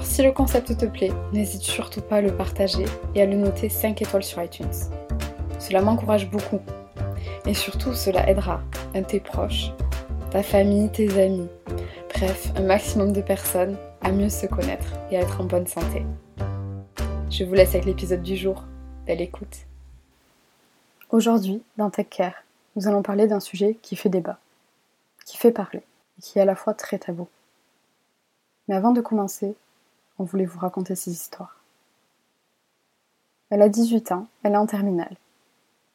Alors si le concept te plaît, n'hésite surtout pas à le partager et à le noter 5 étoiles sur iTunes. Cela m'encourage beaucoup. Et surtout, cela aidera tes proches, ta famille, tes amis, bref, un maximum de personnes à mieux se connaître et à être en bonne santé. Je vous laisse avec l'épisode du jour. Belle écoute. Aujourd'hui, dans Tech Care, nous allons parler d'un sujet qui fait débat, qui fait parler, et qui est à la fois très tabou. Mais avant de commencer, on voulait vous raconter ces histoires. Elle a 18 ans, elle est en terminale.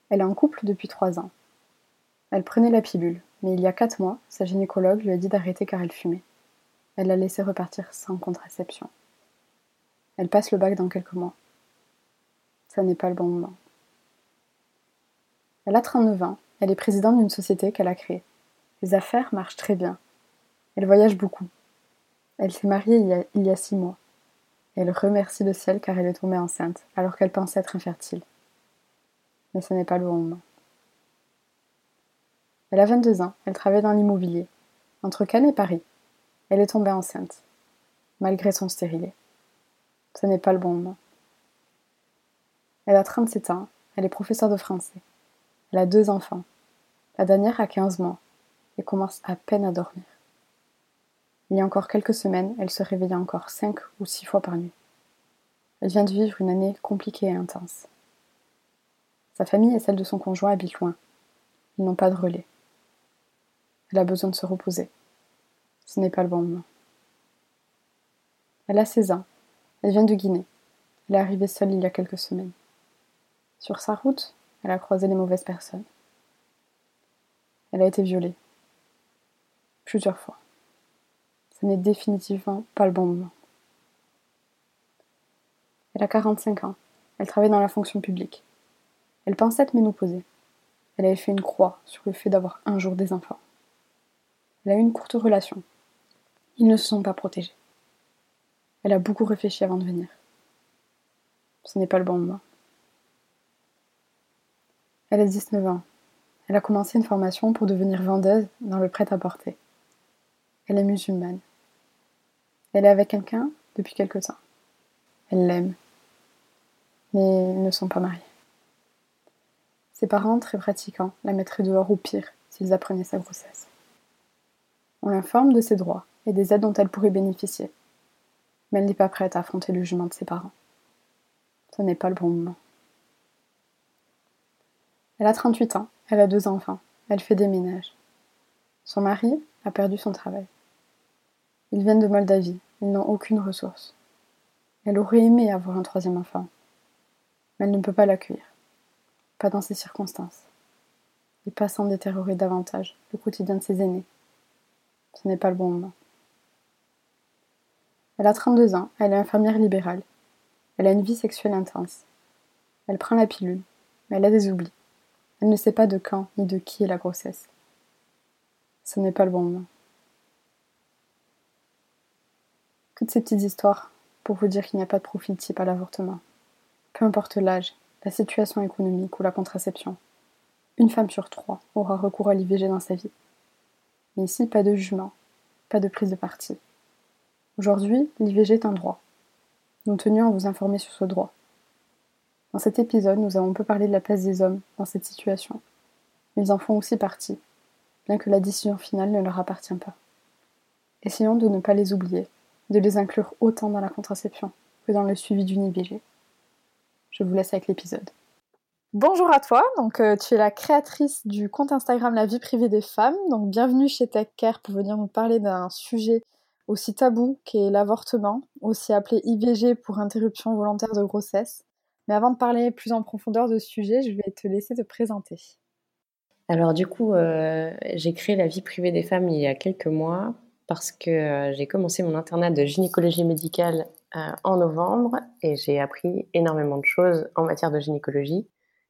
Elle est en couple depuis 3 ans. Elle prenait la pilule, mais il y a 4 mois, sa gynécologue lui a dit d'arrêter car elle fumait. Elle l'a laissé repartir sans contraception. Elle passe le bac dans quelques mois. Ça n'est pas le bon moment. Elle a 39 ans, elle est présidente d'une société qu'elle a créée. Les affaires marchent très bien. Elle voyage beaucoup. Elle s'est mariée il y, a, il y a six mois. Elle remercie le ciel car elle est tombée enceinte, alors qu'elle pensait être infertile. Mais ce n'est pas le bon moment. Elle a 22 ans, elle travaille dans l'immobilier, entre Cannes et Paris. Elle est tombée enceinte, malgré son stérilet. Ce n'est pas le bon moment. Elle a 37 ans, elle est professeure de français. Elle a deux enfants. La dernière a 15 mois et commence à peine à dormir. Il y a encore quelques semaines, elle se réveillait encore cinq ou six fois par nuit. Elle vient de vivre une année compliquée et intense. Sa famille et celle de son conjoint habitent loin. Ils n'ont pas de relais. Elle a besoin de se reposer. Ce n'est pas le bon moment. Elle a 16 ans. Elle vient de Guinée. Elle est arrivée seule il y a quelques semaines. Sur sa route, elle a croisé les mauvaises personnes. Elle a été violée. Plusieurs fois. N'est définitivement pas le bon moment. Elle a 45 ans. Elle travaille dans la fonction publique. Elle pensait être ménopausée. Elle avait fait une croix sur le fait d'avoir un jour des enfants. Elle a eu une courte relation. Ils ne se sont pas protégés. Elle a beaucoup réfléchi avant de venir. Ce n'est pas le bon moment. Elle a 19 ans. Elle a commencé une formation pour devenir vendeuse dans le prêt-à-porter. Elle est musulmane. Elle est avec quelqu'un depuis quelque temps. Elle l'aime. Mais ils ne sont pas mariés. Ses parents, très pratiquants, la mettraient dehors ou pire s'ils apprenaient sa grossesse. On l'informe de ses droits et des aides dont elle pourrait bénéficier. Mais elle n'est pas prête à affronter le jugement de ses parents. Ce n'est pas le bon moment. Elle a 38 ans, elle a deux enfants, elle fait des ménages. Son mari a perdu son travail. Ils viennent de Moldavie, ils n'ont aucune ressource. Elle aurait aimé avoir un troisième enfant, mais elle ne peut pas l'accueillir. Pas dans ces circonstances. Et pas sans détériorer davantage le quotidien de ses aînés. Ce n'est pas le bon moment. Elle a 32 ans, elle est infirmière libérale. Elle a une vie sexuelle intense. Elle prend la pilule, mais elle a des oublis. Elle ne sait pas de quand ni de qui est la grossesse. Ce n'est pas le bon moment. Toutes ces petites histoires pour vous dire qu'il n'y a pas de profil type à l'avortement. Peu importe l'âge, la situation économique ou la contraception. Une femme sur trois aura recours à l'IVG dans sa vie. Mais ici, pas de jugement, pas de prise de parti. Aujourd'hui, l'IVG est un droit. Nous tenions à vous informer sur ce droit. Dans cet épisode, nous avons peu parlé de la place des hommes dans cette situation. Ils en font aussi partie, bien que la décision finale ne leur appartient pas. Essayons de ne pas les oublier, de les inclure autant dans la contraception que dans le suivi d'une IVG. Je vous laisse avec l'épisode. Bonjour à toi, donc euh, tu es la créatrice du compte Instagram La vie privée des femmes, donc bienvenue chez Tech Care pour venir nous parler d'un sujet aussi tabou qu'est l'avortement, aussi appelé IVG pour interruption volontaire de grossesse. Mais avant de parler plus en profondeur de ce sujet, je vais te laisser te présenter. Alors du coup, euh, j'ai créé La vie privée des femmes il y a quelques mois parce que euh, j'ai commencé mon internat de gynécologie médicale en novembre et j'ai appris énormément de choses en matière de gynécologie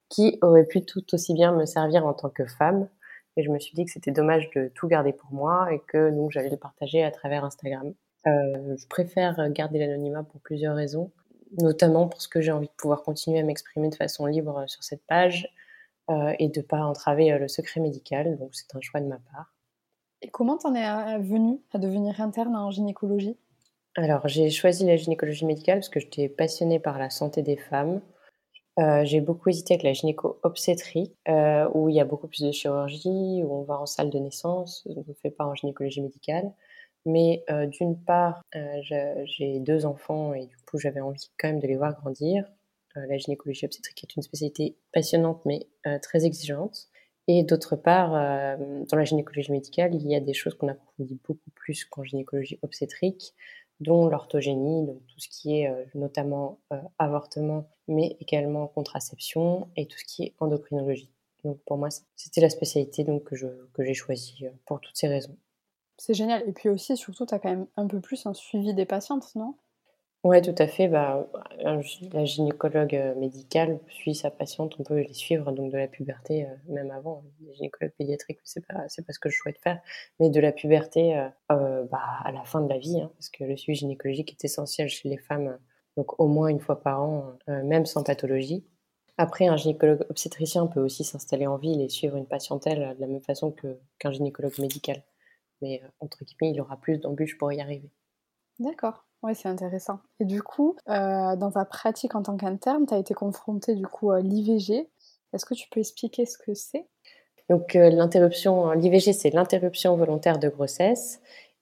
qui aurait pu tout aussi bien me servir en tant que femme. Et je me suis dit que c'était dommage de tout garder pour moi et que donc j'allais le partager à travers Instagram. Euh, je préfère garder l'anonymat pour plusieurs raisons, notamment parce que j'ai envie de pouvoir continuer à m'exprimer de façon libre sur cette page euh, et de pas entraver euh, le secret médical. Donc c'est un choix de ma part. Et comment t'en es venue à devenir interne en gynécologie? Alors j'ai choisi la gynécologie médicale parce que j'étais passionnée par la santé des femmes. Euh, j'ai beaucoup hésité avec la gynéco-obstétrique, euh, où il y a beaucoup plus de chirurgie, où on va en salle de naissance, on ne fait pas en gynécologie médicale. Mais euh, d'une part, j'ai deux enfants et du coup j'avais envie quand même de les voir grandir. la gynécologie obstétrique est une spécialité passionnante mais très exigeante. Et d'autre part, dans la gynécologie médicale, il y a des choses qu'on approfondit beaucoup plus qu'en gynécologie obstétrique dont l'orthogénie, donc tout ce qui est euh, notamment euh, avortement, mais également contraception et tout ce qui est endocrinologie. Donc pour moi, c'était la spécialité donc, que, je, que j'ai choisie euh, pour toutes ces raisons. C'est génial. Et puis aussi, surtout, tu as quand même un peu plus un suivi des patientes, non? Oui, tout à fait. Bah, la gynécologue euh, médicale suit sa patiente, on peut les suivre donc de la puberté, euh, même avant. Les gynécologues pédiatriques, c'est pas pas ce que je souhaite faire, mais de la puberté euh, bah, à la fin de la vie, hein, parce que le suivi gynécologique est essentiel chez les femmes, donc au moins une fois par an, même sans pathologie. Après, un gynécologue obstétricien peut aussi s'installer en ville et suivre une patientèle de la même façon que, qu'un gynécologue médical. Mais entre guillemets, il aura plus d'embûches pour y arriver. D'accord. Oui, c'est intéressant. Et du coup, euh, dans ta pratique en tant qu'interne, tu as été confrontée du coup à l'IVG. Est-ce que tu peux expliquer ce que c'est? Donc euh, l'interruption, l'IVG, c'est l'interruption volontaire de grossesse.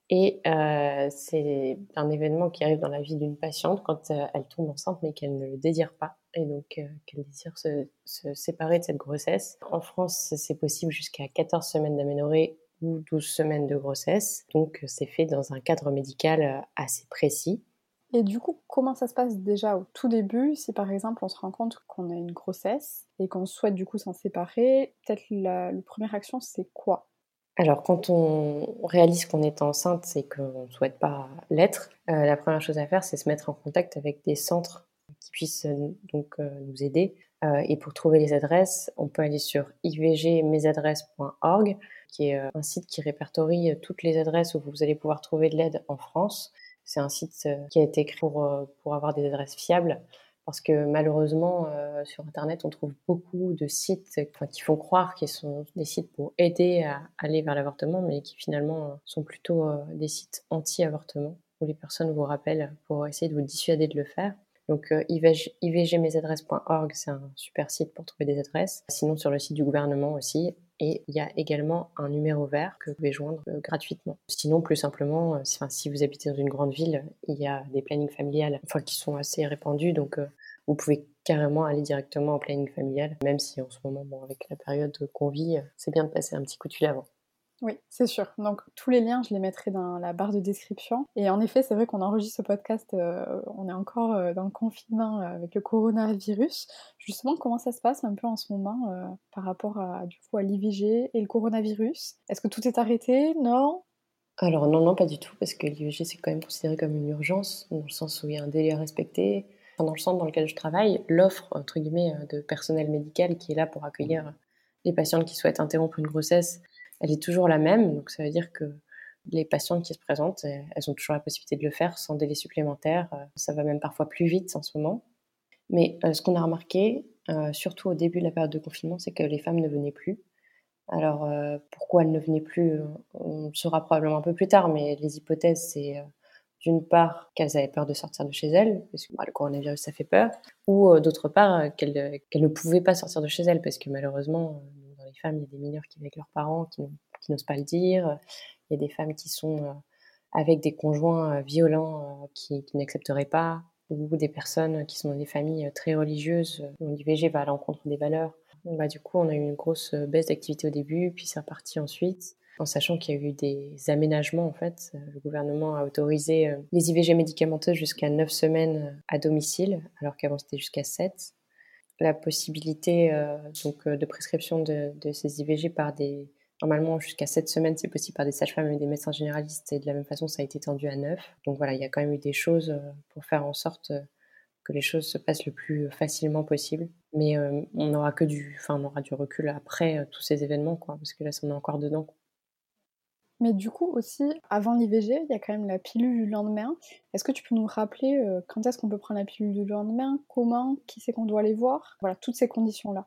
Et euh, c'est un événement qui arrive dans la vie d'une patiente quand elle tombe enceinte mais qu'elle ne le désire pas et donc qu'elle désire se, se, séparer de cette grossesse. En France, c'est possible jusqu'à 14 semaines d'aménorrhée ou 12 semaines de grossesse. Donc c'est fait dans un cadre médical euh, assez précis. Et du coup, comment ça se passe déjà au tout début Si par exemple on se rend compte qu'on a une grossesse et qu'on souhaite du coup s'en séparer, peut-être la, première action c'est quoi? Alors, quand on réalise qu'on est enceinte et qu'on ne souhaite pas l'être, euh, la première chose à faire, c'est se mettre en contact avec des centres qui puissent euh, donc nous aider. et pour trouver les adresses, on peut aller sur ivgmesadresses.org qui est euh, un site qui répertorie euh, toutes les adresses où vous allez pouvoir trouver de l'aide en France. C'est un site euh, qui a été créé pour, pour avoir des adresses fiables parce que malheureusement, sur Internet, on trouve beaucoup de sites qui font croire qu'ils sont des sites pour aider à aller vers l'avortement, mais qui finalement sont plutôt des sites anti-avortement, où les personnes vous rappellent pour essayer de vous dissuader de le faire. Donc ivgmesadresses.org, c'est un super site pour trouver des adresses. Sinon, sur le site du gouvernement aussi, et il y a également un numéro vert que vous pouvez joindre euh, gratuitement. Sinon, plus simplement, euh, si vous habitez dans une grande ville, il y a des plannings familiales enfin, qui sont assez répandus. Donc, euh, vous pouvez carrément aller directement au planning familial, même si en ce moment, bon, avec la période qu'on vit, c'est bien de passer un petit coup de fil avant. Oui, c'est sûr. Donc tous les liens, je les mettrai dans la barre de description. Et en effet, c'est vrai qu'on enregistre ce podcast, euh, on est encore euh, dans le confinement euh, avec le coronavirus. Justement, comment ça se passe un peu en ce moment par rapport à du coup à l'IVG et le coronavirus? Est-ce que tout est arrêté? Non? Alors non, non, pas du tout, parce que l'IVG c'est quand même considéré comme une urgence, dans le sens où il y a un délai à respecter. dans le centre dans lequel je travaille, l'offre entre guillemets de personnel médical qui est là pour accueillir les patientes qui souhaitent interrompre une grossesse elle est toujours la même. Donc ça veut dire que les patientes qui se présentent, elles ont toujours la possibilité de le faire sans délai supplémentaire. Euh, ça va même parfois plus vite en ce moment. Mais euh, ce qu'on a remarqué, euh, surtout au début de la période de confinement, c'est que les femmes ne venaient plus. Alors pourquoi elles ne venaient plus On le saura probablement un peu plus tard, mais les hypothèses, c'est d'une part qu'elles avaient peur de sortir de chez elles, parce que bah, le coronavirus ça fait peur, ou d'autre part qu'elles ne pouvaient pas sortir de chez elles, parce que malheureusement il y a des mineurs qui vivent avec leurs parents, qui, n'osent pas le dire. Il y a des femmes qui sont euh, avec des conjoints euh, violents euh, qui, n'accepteraient pas. ou des personnes qui sont dans des familles très religieuses, où l'IVG va à l'encontre des valeurs. Bah, du coup, on a eu une grosse baisse d'activité au début, puis c'est reparti ensuite en sachant qu'il y a eu des aménagements en fait. Le gouvernement a autorisé les IVG médicamenteuses jusqu'à 9 semaines à domicile, alors qu'avant c'était jusqu'à 7 la possibilité euh, donc, euh, de prescription de, ces IVG par des. Normalement, jusqu'à 7 semaines, c'est possible par des sages-femmes et des médecins généralistes. Et de la même façon, ça a été tendu à 9. Donc voilà, il y a quand même eu des choses euh, pour faire en sorte que les choses se passent le plus facilement possible. Mais on aura que du, on aura du recul après tous ces événements, quoi, parce que là, on est encore dedans. Mais du coup aussi, avant l'IVG, il y a quand même la pilule du lendemain. Est-ce que tu peux nous rappeler euh, quand est-ce qu'on peut prendre la pilule du lendemain? Comment? Qui c'est qu'on doit aller voir? Voilà, toutes ces conditions-là.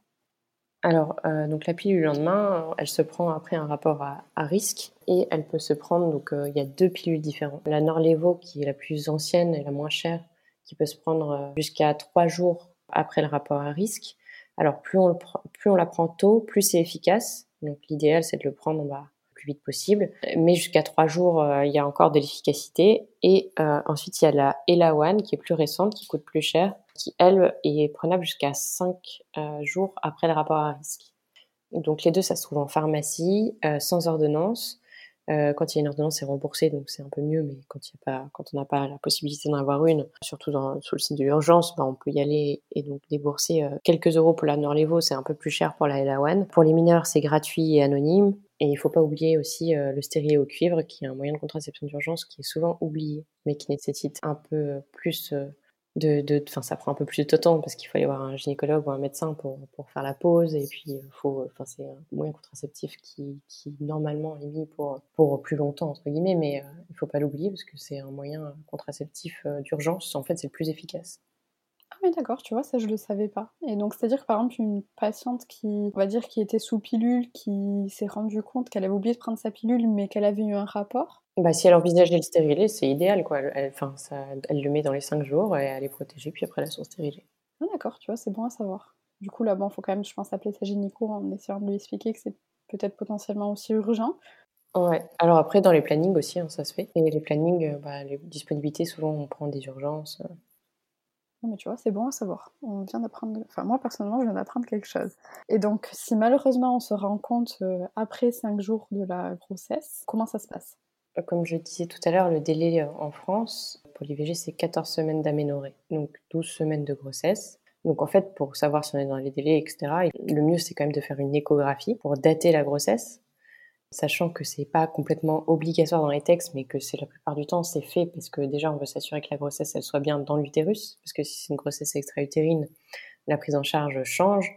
Alors, euh, donc la pilule du lendemain, elle se prend après un rapport à, risque et elle peut se prendre, donc euh, il y a deux pilules différentes. La Norlevo, qui est la plus ancienne et la moins chère, qui peut se prendre jusqu'à trois jours après le rapport à risque. Alors, plus on, la prend tôt, plus c'est efficace. Donc, l'idéal, c'est de le prendre bah, vite possible. Mais jusqu'à trois jours, euh, il y a encore de l'efficacité. Et euh, ensuite, il y a la Elawan qui est plus récente, qui coûte plus cher, qui elle est prenable jusqu'à cinq euh, jours après le rapport à risque. Donc les deux, ça se trouve en pharmacie, sans ordonnance. Quand il y a une ordonnance, c'est remboursé, donc c'est un peu mieux, mais quand, y a pas, quand on n'a pas la possibilité d'en avoir une, surtout dans, sur le site de l'urgence, bah, on peut y aller et donc débourser quelques euros pour la Norlevo, c'est un peu plus cher pour la Elawan. Pour les mineurs, c'est gratuit et anonyme. Et il ne faut pas oublier aussi euh, le stérilet au cuivre, qui est un moyen de contraception d'urgence qui est souvent oublié, mais qui nécessite un peu plus de, enfin, ça prend un peu plus de temps parce qu'il faut aller voir un gynécologue ou un médecin pour, pour faire la pause et puis euh, faut, c'est un moyen contraceptif qui, qui normalement est mis pour, pour plus longtemps entre guillemets, mais euh, il faut pas l'oublier parce que c'est un moyen contraceptif euh, d'urgence. En fait, c'est le plus efficace. D'accord, tu vois, ça je le savais pas. Et donc, c'est-à-dire que par exemple, une patiente qui, on va dire, qui était sous pilule, qui s'est rendue compte qu'elle avait oublié de prendre sa pilule, mais qu'elle avait eu un rapport. Bah, si elle envisage de le stériler, c'est idéal, quoi. Elle, enfin, ça, elle le met dans les 5 jours et elle est protégée, puis après, elle a son stérilet. Ah, d'accord, tu vois, c'est bon à savoir. Du coup, là, bon, faut quand même, je pense, appeler sa gynéco en essayant de lui expliquer que c'est peut-être potentiellement aussi urgent. Ouais. Alors après, dans les plannings aussi, hein, ça se fait. Et les plannings, euh, bah, les disponibilités, souvent, on prend des urgences. Mais tu vois, c'est bon à savoir. On vient d'apprendre, enfin moi personnellement, je viens d'apprendre quelque chose. Et donc, si malheureusement on se rend compte euh, après 5 jours de la grossesse, comment ça se passe? Euh, Comme je disais tout à l'heure, le délai euh, en France pour l'IVG, c'est 14 semaines d'aménorrhée, donc 12 semaines de grossesse. Donc en fait, pour savoir si on est dans les délais, etc., le mieux c'est quand même de faire une échographie pour dater la grossesse sachant que c'est pas complètement obligatoire dans les textes, mais que c'est la plupart du temps c'est fait parce que déjà on veut s'assurer que la grossesse elle soit bien dans l'utérus, parce que si c'est une grossesse extra-utérine, la prise en charge change.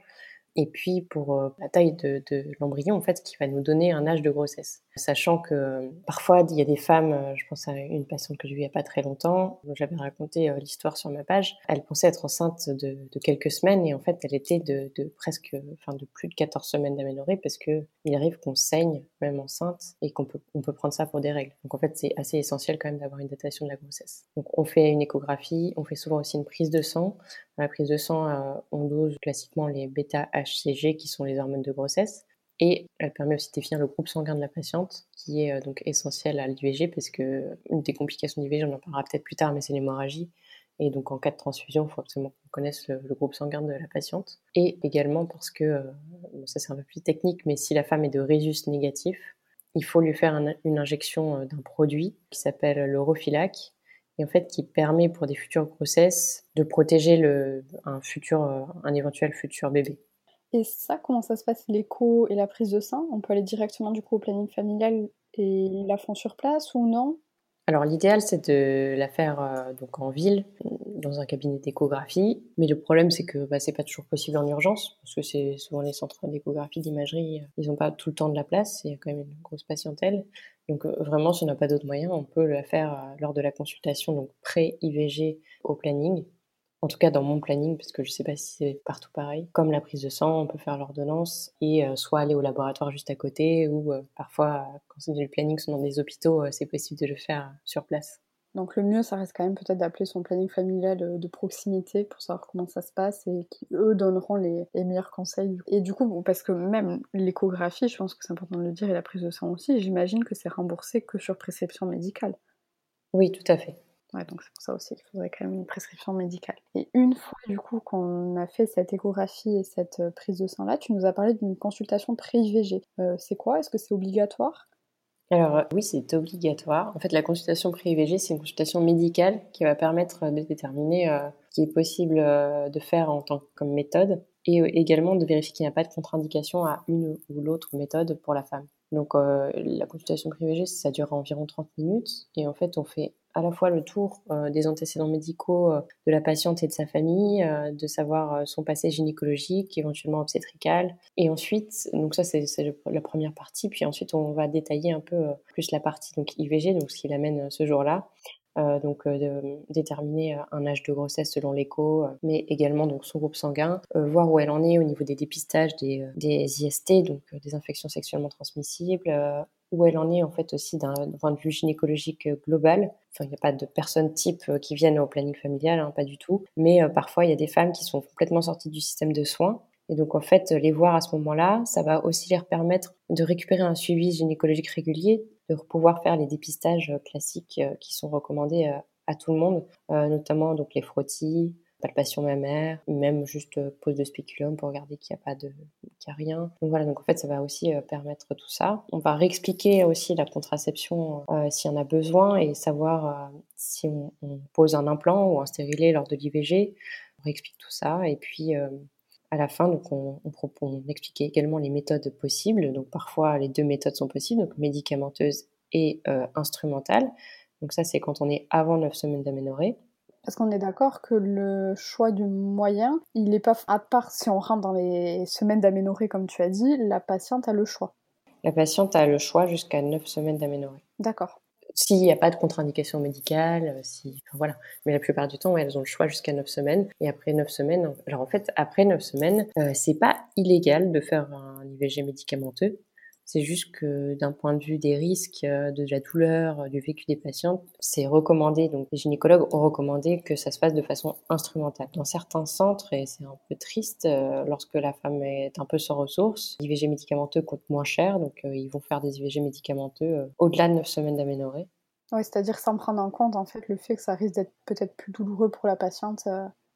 Et puis pour euh, la taille de, l'embryon, en fait, qui va nous donner un âge de grossesse. Sachant que euh, parfois, il y a des femmes, euh, je pense à une patiente que j'ai vue il n'y a pas très longtemps, dont j'avais raconté l'histoire sur ma page, elle pensait être enceinte de, quelques semaines et en fait, elle était de, presque, enfin de plus de 14 semaines d'aménorrhée parce que il arrive qu'on saigne même enceinte et qu'on peut, on peut prendre ça pour des règles. Donc en fait, c'est assez essentiel quand même d'avoir une datation de la grossesse. Donc on fait une échographie, on fait souvent aussi une prise de sang. Dans la prise de sang, on dose classiquement les bêta-HCG qui sont les hormones de grossesse et elle permet aussi de définir le groupe sanguin de la patiente, qui est euh, donc essentiel à l'IVG, parce que une des complications d'IVG, on en parlera peut-être plus tard, mais c'est l'hémorragie. Et donc en cas de transfusion, il faut absolument qu'on connaisse le, groupe sanguin de la patiente. Et également parce que, euh, ça c'est un peu plus technique, mais si la femme est de résus négatif, il faut lui faire une injection euh, d'un produit qui s'appelle l'Eurofilac, et en fait qui permet pour des futures grossesses de protéger un, futur, un éventuel futur bébé. Et ça, comment ça se passe, l'écho et la prise de sang? On peut aller directement du coup au planning familial et la font sur place ou non? Alors l'idéal c'est de la faire euh, donc en ville, dans un cabinet d'échographie, mais le problème c'est que bah, c'est pas toujours possible en urgence parce que c'est souvent les centres d'échographie, d'imagerie, ils n'ont pas tout le temps de la place, il y a quand même une grosse patientèle. Donc euh, vraiment si on n'a pas d'autres moyens, on peut la faire euh, lors de la consultation donc pré IVG au planning en tout cas dans mon planning, parce que je ne sais pas si c'est partout pareil. Comme la prise de sang, on peut faire l'ordonnance et euh, soit aller au laboratoire juste à côté, ou euh, parfois, quand c'est du planning sont dans des hôpitaux, euh, c'est possible de le faire sur place. Donc le mieux, ça reste quand même peut-être d'appeler son planning familial de proximité pour savoir comment ça se passe et qui, eux, donneront les, meilleurs conseils. Et du coup, parce que même l'échographie, je pense que c'est important de le dire, et la prise de sang aussi, j'imagine que c'est remboursé que sur prescription médicale. Oui, tout à fait. Donc c'est pour ça aussi qu'il faudrait quand même une prescription médicale. Et une fois du coup qu'on a fait cette échographie et cette euh, prise de sang là, tu nous as parlé d'une consultation pré-IVG. Euh, c'est quoi? Est-ce que c'est obligatoire? Alors euh, oui, c'est obligatoire. En fait, la consultation pré-IVG, c'est une consultation médicale qui va permettre de déterminer ce qui est possible de faire en tant comme méthode et également de vérifier qu'il n'y a pas de contre-indication à une ou l'autre méthode pour la femme. Donc la consultation pré-IVG, ça dure environ 30 minutes et en fait, on fait à la fois le tour euh, des antécédents médicaux euh, de la patiente et de sa famille, euh, de savoir son passé gynécologique, éventuellement obstétrical. Et ensuite, donc ça c'est la première partie, puis ensuite on va détailler un peu plus la partie donc IVG, donc ce qui l'amène ce jour-là. donc de déterminer un âge de grossesse selon l'écho, mais également donc son groupe sanguin, voir où elle en est au niveau des dépistages des, des IST, donc des infections sexuellement transmissibles, où elle en est en fait aussi d'un point de vue gynécologique euh, global. Enfin, il n'y a pas de personnes type euh, qui viennent au planning familial, hein, pas du tout. Mais euh, parfois, il y a des femmes qui sont complètement sorties du système de soins. Et donc, en fait, les voir à ce moment-là, ça va aussi leur permettre de récupérer un suivi gynécologique régulier, de pouvoir faire les dépistages classiques qui sont recommandés à tout le monde, notamment donc les frottis, palpation mammaire, même juste euh, pose de spéculum pour regarder qu'il n'y a pas de, qu'il a rien. Donc voilà, donc en fait ça va aussi euh, permettre tout ça. On va réexpliquer aussi la contraception euh, s'il y en a besoin et savoir si on, pose un implant ou un stérilet lors de l'IVG. On réexplique tout ça et puis à la fin, donc on, on, on également les méthodes possibles. Donc parfois les deux méthodes sont possibles, donc médicamenteuse et instrumentale. Donc ça c'est quand on est avant 9 semaines d'aménorrhée. Parce qu'on est d'accord que le choix du moyen, il n'est pas. À part si on rentre dans les semaines d'aménorrhée, comme tu as dit, la patiente a le choix. La patiente a le choix jusqu'à 9 semaines d'aménorrhée. D'accord. S'il n'y a pas de contre-indication médicale, euh, si, voilà. Mais la plupart du temps, elles ont le choix jusqu'à 9 semaines. Et après 9 semaines, alors en fait, après 9 semaines, euh, c'est pas illégal de faire un IVG médicamenteux. C'est juste que d'un point de vue des risques, euh, de la douleur, euh, du vécu des patients, c'est recommandé. Donc les gynécologues ont recommandé que ça se fasse de façon instrumentale. Dans certains centres, et c'est un peu triste, euh, lorsque la femme est un peu sans ressources, l'IVG médicamenteux coûte moins cher, donc ils vont faire des IVG médicamenteux au-delà de 9 semaines d'aménorrhée. Oui, c'est-à-dire sans prendre en compte en fait le fait que ça risque d'être peut-être plus douloureux pour la patiente.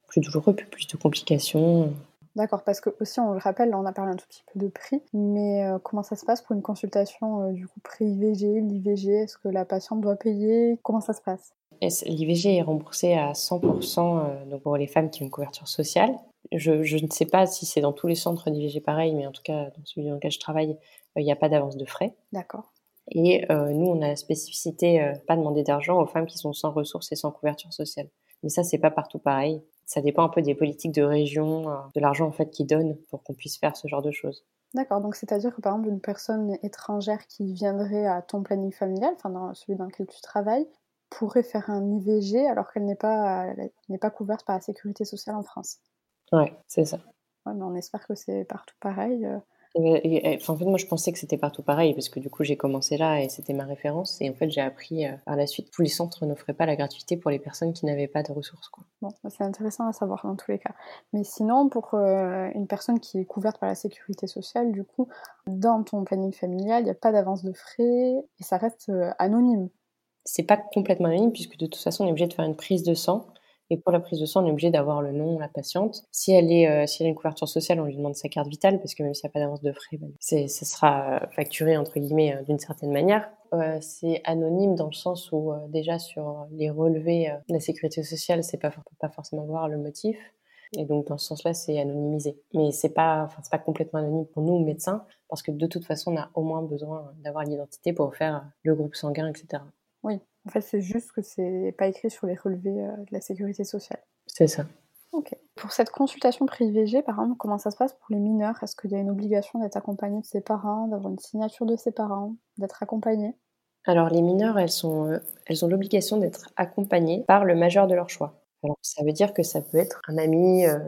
Plus douloureux, plus de complications. D'accord, parce que aussi on le rappelle, on a parlé un tout petit peu de prix, mais euh, comment ça se passe pour une consultation euh, du coup pré-IVG, l'IVG Est-ce que la patiente doit payer? Comment ça se passe? L'IVG est remboursé à 100% euh, donc pour les femmes qui ont une couverture sociale. Je, ne sais pas si c'est dans tous les centres d'IVG pareil, mais en tout cas dans celui dans lequel je travaille, il n'y a pas d'avance de frais. D'accord. Et nous, on a la spécificité, pas demander d'argent aux femmes qui sont sans ressources et sans couverture sociale. Mais ça, c'est pas partout pareil. Ça dépend un peu des politiques de région, euh, de l'argent en fait qu'ils donnent pour qu'on puisse faire ce genre de choses. D'accord, donc c'est-à-dire que par exemple une personne étrangère qui viendrait à ton planning familial, enfin dans celui dans lequel tu travailles, pourrait faire un IVG alors qu'elle n'est pas, n'est pas couverte par la sécurité sociale en France. Ouais, c'est ça. Ouais, mais on espère que c'est partout pareil. En fait, moi, je pensais que c'était partout pareil, parce que du coup, j'ai commencé là et c'était ma référence. Et en fait, j'ai appris euh, par la suite, tous les centres n'offraient pas la gratuité pour les personnes qui n'avaient pas de ressources. Quoi. Bon, c'est intéressant à savoir dans tous les cas. Mais sinon, pour euh, une personne qui est couverte par la sécurité sociale, du coup, dans ton planning familial, il n'y a pas d'avance de frais et ça reste euh, anonyme. C'est pas complètement anonyme, puisque de toute façon, on est obligé de faire une prise de sang. Et pour la prise de sang, on est obligé d'avoir le nom de la patiente. Si elle, est, euh, si elle a une couverture sociale, on lui demande sa carte vitale, parce que même s'il n'y a pas d'avance de frais, bah, ça sera euh, facturé, entre guillemets, euh, d'une certaine manière. c'est anonyme dans le sens où, déjà, sur les relevés de la sécurité sociale, c'est pas, pas forcément voir le motif. Et donc, dans ce sens-là, c'est anonymisé. Mais c'est pas, enfin, c'est pas complètement anonyme pour nous, médecins, parce que de toute façon, on a au moins besoin d'avoir l'identité pour faire le groupe sanguin, etc. Oui, en fait, c'est juste que c'est pas écrit sur les relevés euh, de la sécurité sociale. C'est ça. Ok. Pour cette consultation pré-IVG, par exemple, comment ça se passe pour les mineurs? Est-ce qu'il y a une obligation d'être accompagné de ses parents, d'avoir une signature de ses parents, d'être accompagné? Alors, les mineurs, elles, sont, euh, elles ont l'obligation d'être accompagnées par le majeur de leur choix. Alors, ça veut dire que ça peut être un ami, euh,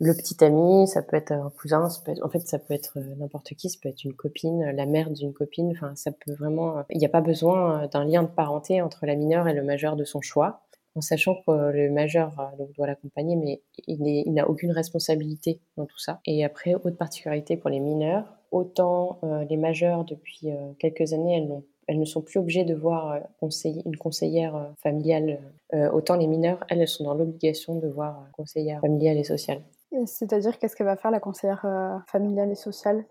le petit ami, ça peut être un cousin, en fait, ça peut être euh, n'importe qui, ça peut être une copine, la mère d'une copine, enfin, ça peut vraiment, euh, il n'y a pas besoin euh, d'un lien de parenté entre la mineure et le majeur de son choix, en sachant que le majeur doit l'accompagner, mais il n'a aucune responsabilité dans tout ça. Et après, autre particularité pour les mineurs, autant les majeurs, depuis quelques années, elles elles ne sont plus obligées de voir une conseillère familiale. autant les mineurs, elles, elles sont dans l'obligation de voir conseillère familiale et sociale. C'est-à-dire, qu'est-ce qu'elle va faire, la conseillère familiale et sociale?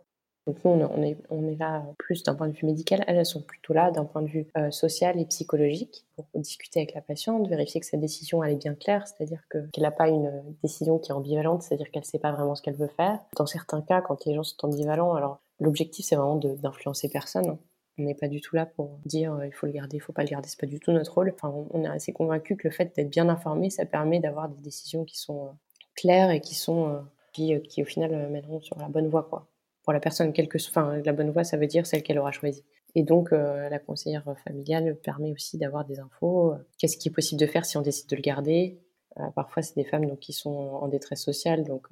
Nous, on est, là plus d'un point de vue médical, elles, sont plutôt là d'un point de vue euh, social et psychologique pour discuter avec la patiente, vérifier que sa décision elle est bien claire, c'est-à-dire qu'elle n'a pas une décision qui est ambivalente, c'est-à-dire qu'elle ne sait pas vraiment ce qu'elle veut faire. Dans certains cas, quand les gens sont ambivalents, alors l'objectif c'est vraiment d'influencer personne. On n'est pas du tout là pour dire euh, il faut le garder, il faut pas le garder, c'est pas du tout notre rôle. Enfin, on est assez convaincu que le fait d'être bien informé, ça permet d'avoir des décisions qui sont euh, claires et qui sont qui, qui au final mèneront sur la bonne voie quoi pour la personne, quelque, enfin, la bonne voie, ça veut dire celle qu'elle aura choisie. Et donc, euh, la conseillère familiale permet aussi d'avoir des infos. Euh, qu'est-ce qui est possible de faire si on décide de le garder euh, Parfois, c'est des femmes donc, qui sont en détresse sociale, donc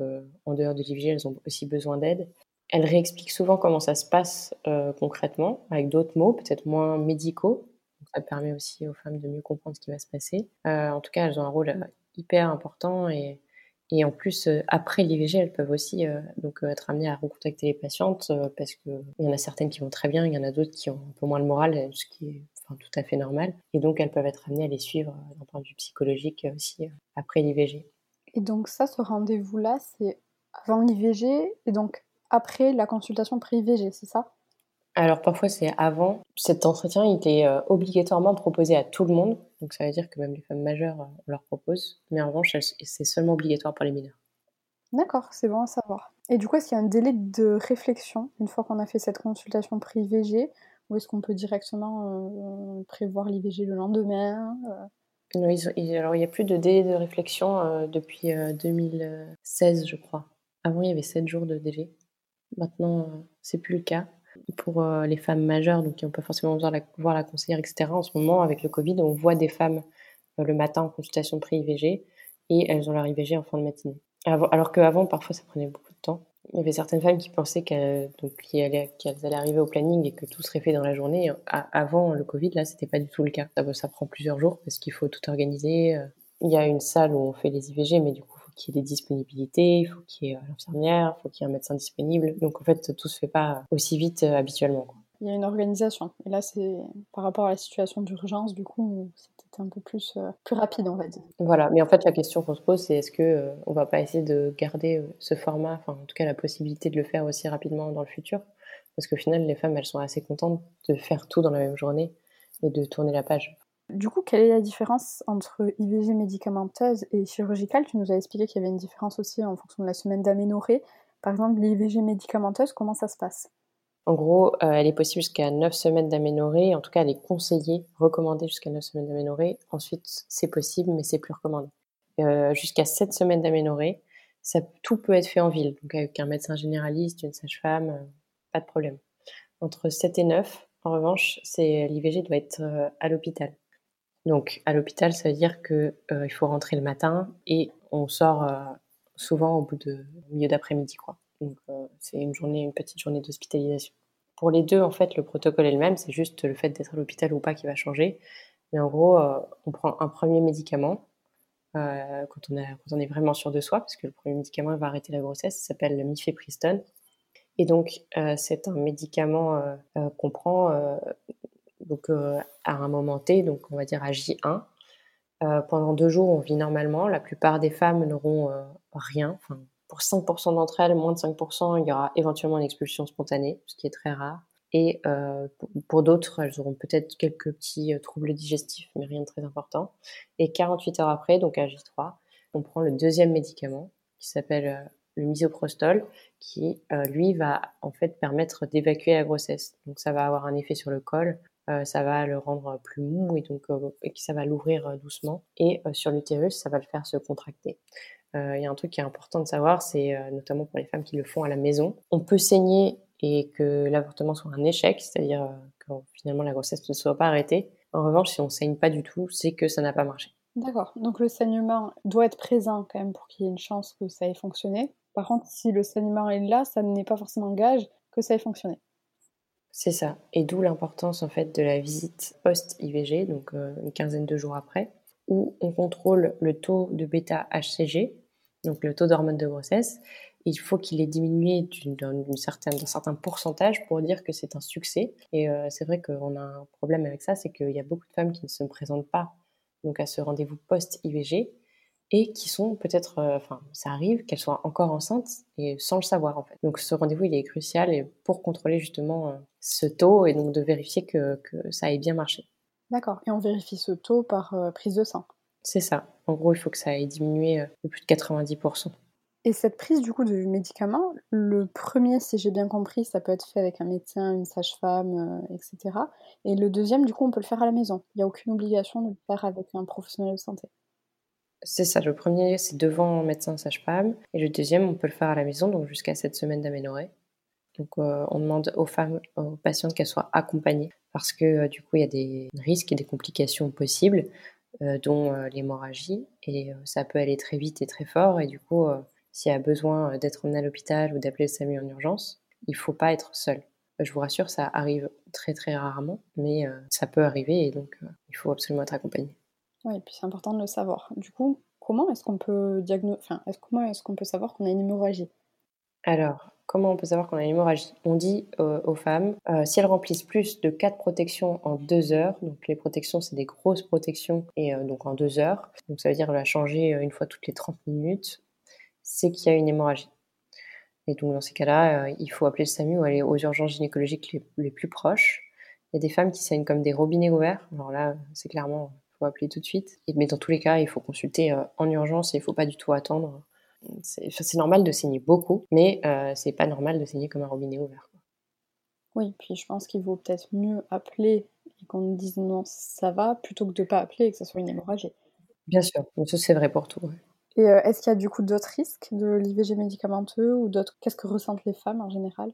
en dehors de l'IVG, elles ont aussi besoin d'aide. Elle réexplique souvent comment ça se passe concrètement, avec d'autres mots, peut-être moins médicaux. ça permet aussi aux femmes de mieux comprendre ce qui va se passer. en tout cas, elles ont un rôle hyper important et et en plus, euh, après l'IVG, elles peuvent aussi euh, donc euh, être amenées à recontacter les patientes parce qu'il y en a certaines qui vont très bien, il y en a d'autres qui ont un peu moins le moral, ce qui est enfin, tout à fait normal. Et donc, elles peuvent être amenées à les suivre d'un point de vue psychologique aussi après l'IVG. Et donc ça, ce rendez-vous-là, c'est avant l'IVG et donc après la consultation pré-IVG, c'est ça? Alors parfois c'est avant. Cet entretien il était euh, obligatoirement proposé à tout le monde, donc ça veut dire que même les femmes majeures, euh, on leur propose. Mais en revanche, c'est seulement obligatoire pour les mineurs. D'accord, c'est bon à savoir. Et du coup, est-ce qu'il y a un délai de réflexion une fois qu'on a fait cette consultation pré-IVG Ou est-ce qu'on peut directement euh, prévoir l'IVG le lendemain alors il n'y a plus de délai de réflexion depuis 2016, je crois. Avant, il y avait 7 jours de délai. Maintenant, c'est plus le cas pour euh, les femmes majeures, donc qui n'ont pas forcément besoin de voir la conseillère, etc. En ce moment, avec le Covid, on voit des femmes euh, le matin en consultation pré-IVG et elles ont leur IVG en fin de matinée. Alors qu'avant, parfois, ça prenait beaucoup de temps. Il y avait certaines femmes qui pensaient qu'elles allaient, allaient, arriver au planning et que tout serait fait dans la journée. avant le Covid, là, c'était pas du tout le cas. Ça, ça prend plusieurs jours parce qu'il faut tout organiser. Euh. Il y a une salle où on fait les IVG, mais du coup, qu'il y ait des disponibilités, il faut qu'il y ait euh, l'infirmière, il faut qu'il y ait un médecin disponible. Donc en fait, tout se fait pas aussi vite euh, habituellement. Il y a une organisation. Et là, c'est par rapport à la situation d'urgence, du coup, c'était un peu plus, euh, plus rapide, on va dire. Voilà, mais en fait, la question qu'on se pose, c'est est-ce que on va pas essayer de garder ce format, enfin en tout cas la possibilité de le faire aussi rapidement dans le futur? Parce qu'au final, les femmes, elles sont assez contentes de faire tout dans la même journée et de tourner la page. Du coup, quelle est la différence entre IVG médicamenteuse et chirurgicale? Tu nous as expliqué qu'il y avait une différence aussi en fonction de la semaine d'aménorrhée. Par exemple, l'IVG médicamenteuse, comment ça se passe? En gros, euh, elle est possible jusqu'à 9 semaines d'aménorrhée. En tout cas, elle est conseillée, recommandée jusqu'à 9 semaines d'aménorrhée. Ensuite, c'est possible, mais c'est plus recommandé. Euh, jusqu'à 7 semaines d'aménorrhée, ça, tout peut être fait en ville. Donc avec un médecin généraliste, une sage-femme, euh, pas de problème. Entre 7 et 9, en revanche, l'IVG doit être à l'hôpital. Donc à l'hôpital, ça veut dire qu'il euh, faut rentrer le matin et on sort euh, souvent au bout de milieu d'après-midi, quoi. Donc euh, c'est une journée, une petite journée d'hospitalisation. Pour les deux, en fait, le protocole est le même, c'est juste le fait d'être à l'hôpital ou pas qui va changer. Mais en gros, on prend un premier médicament quand on, est vraiment sûr de soi, parce que le premier médicament va arrêter la grossesse, ça s'appelle le mifepristone. Et donc, c'est un médicament qu'on prend donc euh, à un moment T, donc on va dire à J1. Euh, pendant deux jours, on vit normalement. La plupart des femmes n'auront euh, rien. Enfin, pour 5% d'entre elles, moins de 5%, il y aura éventuellement une expulsion spontanée, ce qui est très rare. Et pour d'autres, elles auront peut-être quelques petits troubles digestifs, mais rien de très important. Et 48 heures après, donc à J3, on prend le deuxième médicament qui s'appelle le misoprostol, qui lui va en fait permettre d'évacuer la grossesse. Donc ça va avoir un effet sur le col, ça va le rendre plus mou et donc euh, ça va l'ouvrir euh, doucement. Et sur l'utérus, ça va le faire se contracter. Il y a un truc qui est important de savoir, c'est notamment pour les femmes qui le font à la maison. On peut saigner et que l'avortement soit un échec, c'est-à-dire que finalement la grossesse ne soit pas arrêtée. En revanche, si on saigne pas du tout, c'est que ça n'a pas marché. D'accord. Donc le saignement doit être présent quand même pour qu'il y ait une chance que ça ait fonctionné. Par contre, si le saignement est là, ça n'est pas forcément gage que ça ait fonctionné. C'est ça. Et d'où l'importance en fait de la visite post-IVG, donc euh, une quinzaine de jours après, où on contrôle le taux de bêta-HCG, donc le taux d'hormones de grossesse. Il faut qu'il ait diminué d'un certain, certain pourcentage pour dire que c'est un succès. Et euh, c'est vrai qu'on a un problème avec ça, c'est qu'il y a beaucoup de femmes qui ne se présentent pas donc à ce rendez-vous post-IVG et qui sont peut-être, euh, enfin, ça arrive qu'elles soient encore enceintes et sans le savoir en fait. Donc ce rendez-vous il est crucial et pour contrôler justement euh, ce taux et donc de vérifier que, que ça ait bien marché. D'accord. Et on vérifie ce taux par prise de sang. C'est ça. En gros, il faut que ça ait diminué de plus de 90%. Et cette prise du coup de médicaments, le premier, si j'ai bien compris, ça peut être fait avec un médecin, une sage-femme, euh, etc. Et le deuxième, du coup, on peut le faire à la maison. Il n'y a aucune obligation de le faire avec un professionnel de santé. C'est ça, le premier, c'est devant un médecin sage-femme. Et le deuxième, on peut le faire à la maison, donc jusqu'à cette semaine d'aménorrhée. Donc euh, on demande aux femmes, aux patientes qu'elles soient accompagnées parce que euh, du coup, il y a des risques et des complications possibles, dont l'hémorragie. Et ça peut aller très vite et très fort. Et du coup, s'il y a besoin euh, d'être emmené à l'hôpital ou d'appeler le SAMU en urgence, il ne faut pas être seul. Je vous rassure, ça arrive très très rarement, mais euh, ça peut arriver et donc euh, il faut absolument être accompagné. Oui, et puis c'est important de le savoir. Du coup, comment est-ce qu'on peut enfin, est comment est-ce peut savoir qu'on a une hémorragie? Alors, comment on peut savoir qu'on a une hémorragie? On dit aux femmes, si elles remplissent plus de 4 protections en 2 heures, donc les protections c'est des grosses protections, et donc en 2 heures, donc ça veut dire la changer une fois toutes les 30 minutes, c'est qu'il y a une hémorragie. Et donc dans ces cas-là, euh, il faut appeler le SAMU ou aller aux urgences gynécologiques les, plus proches. Il y a des femmes qui saignent comme des robinets ouverts. Alors là, c'est clairement, faut appeler tout de suite. mais dans tous les cas, il faut consulter euh, en urgence et il ne faut pas du tout attendre. C'est normal de saigner beaucoup, mais euh, c'est pas normal de saigner comme un robinet ouvert. Oui, puis je pense qu'il vaut peut-être mieux appeler et qu'on nous dise non, ça va, plutôt que de pas appeler et que ce soit une hémorragie. Bien sûr, ça c'est vrai pour tout. Et euh, est-ce qu'il y a du coup d'autres risques de l'IVG médicamenteux ou d'autres Qu'est-ce que ressentent les femmes en général?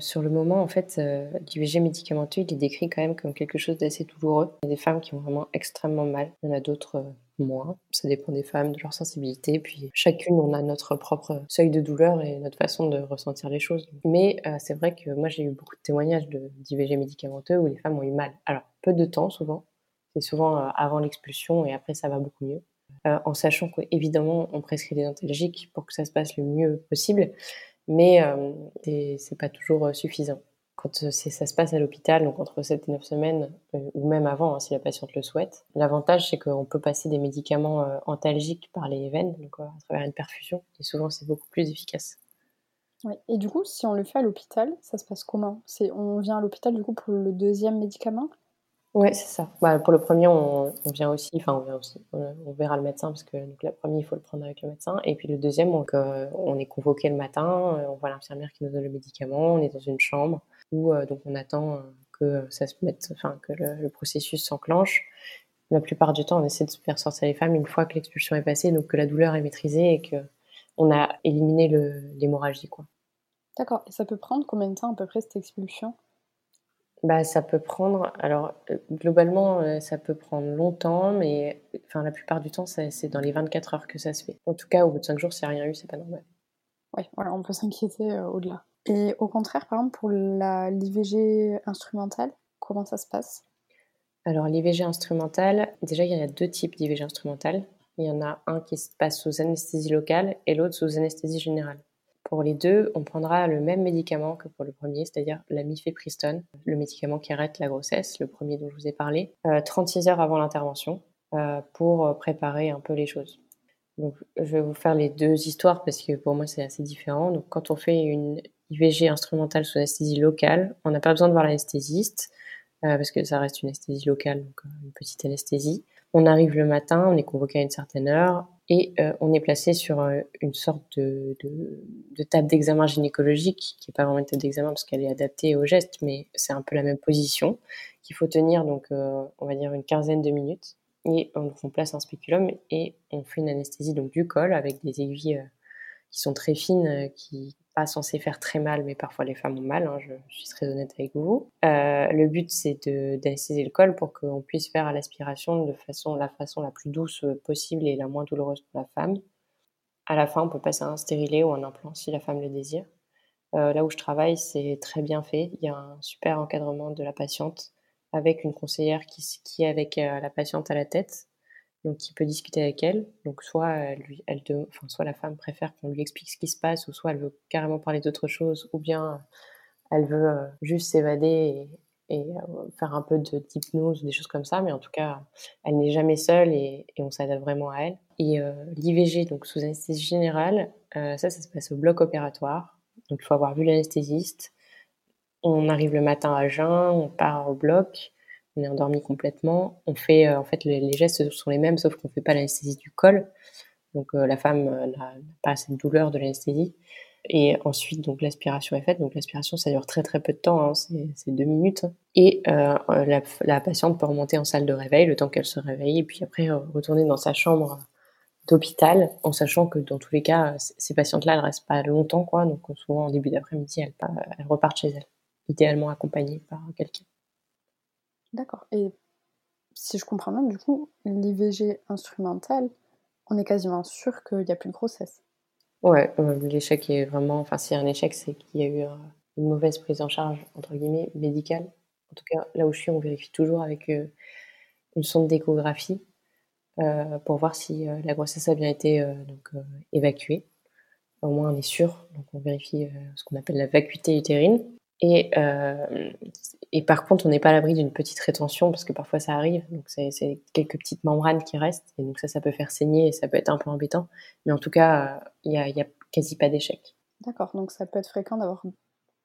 Sur le moment, en fait, euh, l'IVG médicamenteux, il est décrit quand même comme quelque chose d'assez douloureux. Il y a des femmes qui ont vraiment extrêmement mal, il y en a d'autres euh, moins. Ça dépend des femmes, de leur sensibilité. Puis chacune, on a notre propre seuil de douleur et notre façon de ressentir les choses. Mais c'est vrai que moi, j'ai eu beaucoup de témoignages d'IVG médicamenteux où les femmes ont eu mal. Alors, peu de temps souvent. C'est souvent avant l'expulsion et après, ça va beaucoup mieux. Euh, en sachant qu'évidemment, on prescrit des antalgiques pour que ça se passe le mieux possible, mais euh, c'est pas toujours euh, suffisant. Quand ça se passe à l'hôpital, donc entre 7 et 9 semaines, ou même avant, hein, si la patiente le souhaite, l'avantage, c'est qu'on peut passer des médicaments antalgiques par les veines, donc à travers une perfusion, et souvent, c'est beaucoup plus efficace. Et du coup, si on le fait à l'hôpital, ça se passe comment? On vient à l'hôpital du coup pour le deuxième médicament? Oui, c'est ça. Bah, pour le premier, on, vient aussi, enfin, on vient aussi, on, verra le médecin parce que donc, le premier, il faut le prendre avec le médecin. Et puis le deuxième, euh, on est convoqué le matin, euh, on voit l'infirmière qui nous donne le médicament, on est dans une chambre où euh, donc on attend que ça se mette, enfin, que le, processus s'enclenche. La plupart du temps, on essaie de faire sortir les femmes une fois que l'expulsion est passée, donc que la douleur est maîtrisée et que on a éliminé l'hémorragie. D'accord. Et ça peut prendre combien de temps à peu près cette expulsion? Bah, ça peut prendre, alors euh, globalement, euh, ça peut prendre longtemps, mais enfin, la plupart du temps, c'est dans les 24 heures que ça se fait. En tout cas, au bout de 5 jours, s'il n'y a rien eu, c'est pas normal. Oui, voilà, on peut s'inquiéter euh, au-delà. Et au contraire, par exemple, pour l'IVG instrumentale, comment ça se passe? Alors, l'IVG instrumentale, déjà, il y a deux types d'IVG instrumentale. Il y en a un qui se passe sous anesthésie locale et l'autre sous anesthésie générale. Pour les deux, on prendra le même médicament que pour le premier, c'est-à-dire la mifepristone, le médicament qui arrête la grossesse, le premier dont je vous ai parlé, 36 euh, heures avant l'intervention euh, pour euh, préparer un peu les choses. Donc, je vais vous faire les deux histoires parce que pour moi c'est assez différent. Donc, quand on fait une IVG instrumentale sous anesthésie locale, on n'a pas besoin de voir l'anesthésiste parce que ça reste une anesthésie locale, donc une petite anesthésie. On arrive le matin, on est convoqué à une certaine heure et euh, on est placé sur euh, une sorte de, table d'examen gynécologique qui n'est pas vraiment une table d'examen parce qu'elle est adaptée au geste, mais c'est un peu la même position qu'il faut tenir donc euh, on va dire une quinzaine de minutes. Et on, on, place un spéculum et on fait une anesthésie donc du col avec des aiguilles qui sont très fines qui pas censé faire très mal, mais parfois les femmes ont mal, hein, je, suis très honnête avec vous. Euh, le but, c'est d'anesthésier le col pour qu'on puisse faire à l'aspiration de façon, la façon la plus douce possible et la moins douloureuse pour la femme. À la fin, on peut passer un stérilet ou un implant si la femme le désire. Euh, là où je travaille, c'est très bien fait. Il y a un super encadrement de la patiente avec une conseillère qui, qui est avec euh, la patiente à la tête. Donc il peut discuter avec elle. Donc soit enfin, soit la femme préfère qu'on lui explique ce qui se passe, ou soit elle veut carrément parler d'autre chose, ou bien elle veut euh, juste s'évader et, euh, faire un peu d'hypnose ou des choses comme ça. Mais en tout cas, elle n'est jamais seule et, on s'adapte vraiment à elle. Et euh, l'IVG, donc sous anesthésie générale, ça, ça se passe au bloc opératoire. Donc il faut avoir vu l'anesthésiste. On arrive le matin à jeun, on part au bloc on est endormi complètement. On fait, en fait, les, gestes sont les mêmes, sauf qu'on fait pas l'anesthésie du col. Donc la femme n'a pas cette douleur de l'anesthésie. Et ensuite, donc l'aspiration est faite. Donc l'aspiration, ça dure très très peu de temps, hein. c'est deux minutes. Et euh, la, patiente peut remonter en salle de réveil le temps qu'elle se réveille, et puis après euh, retourner dans sa chambre d'hôpital, en sachant que dans tous les cas, ces patientes-là, elles restent pas longtemps, quoi. Donc souvent en début d'après-midi, elles, elles repartent chez elles, idéalement accompagnées par quelqu'un. D'accord. Et si je comprends bien, du coup, l'IVG instrumental, on est quasiment sûr qu'il n'y a plus de grossesse. Ouais, euh, l'échec est vraiment. Enfin, s'il y un échec, c'est qu'il y a eu euh, une mauvaise prise en charge, entre guillemets, médicale. En tout cas, là où je suis, on vérifie toujours avec euh, une sonde d'échographie pour voir si la grossesse a bien été évacuée. Au moins, on est sûr. Donc, on vérifie ce qu'on appelle la vacuité utérine. Et, et par contre, on n'est pas à l'abri d'une petite rétention parce que parfois ça arrive. Donc, c'est quelques petites membranes qui restent. Et donc, ça, ça peut faire saigner et ça peut être un peu embêtant. Mais en tout cas, il n'y a, y a quasi pas d'échec. D'accord. Donc, ça peut être fréquent d'avoir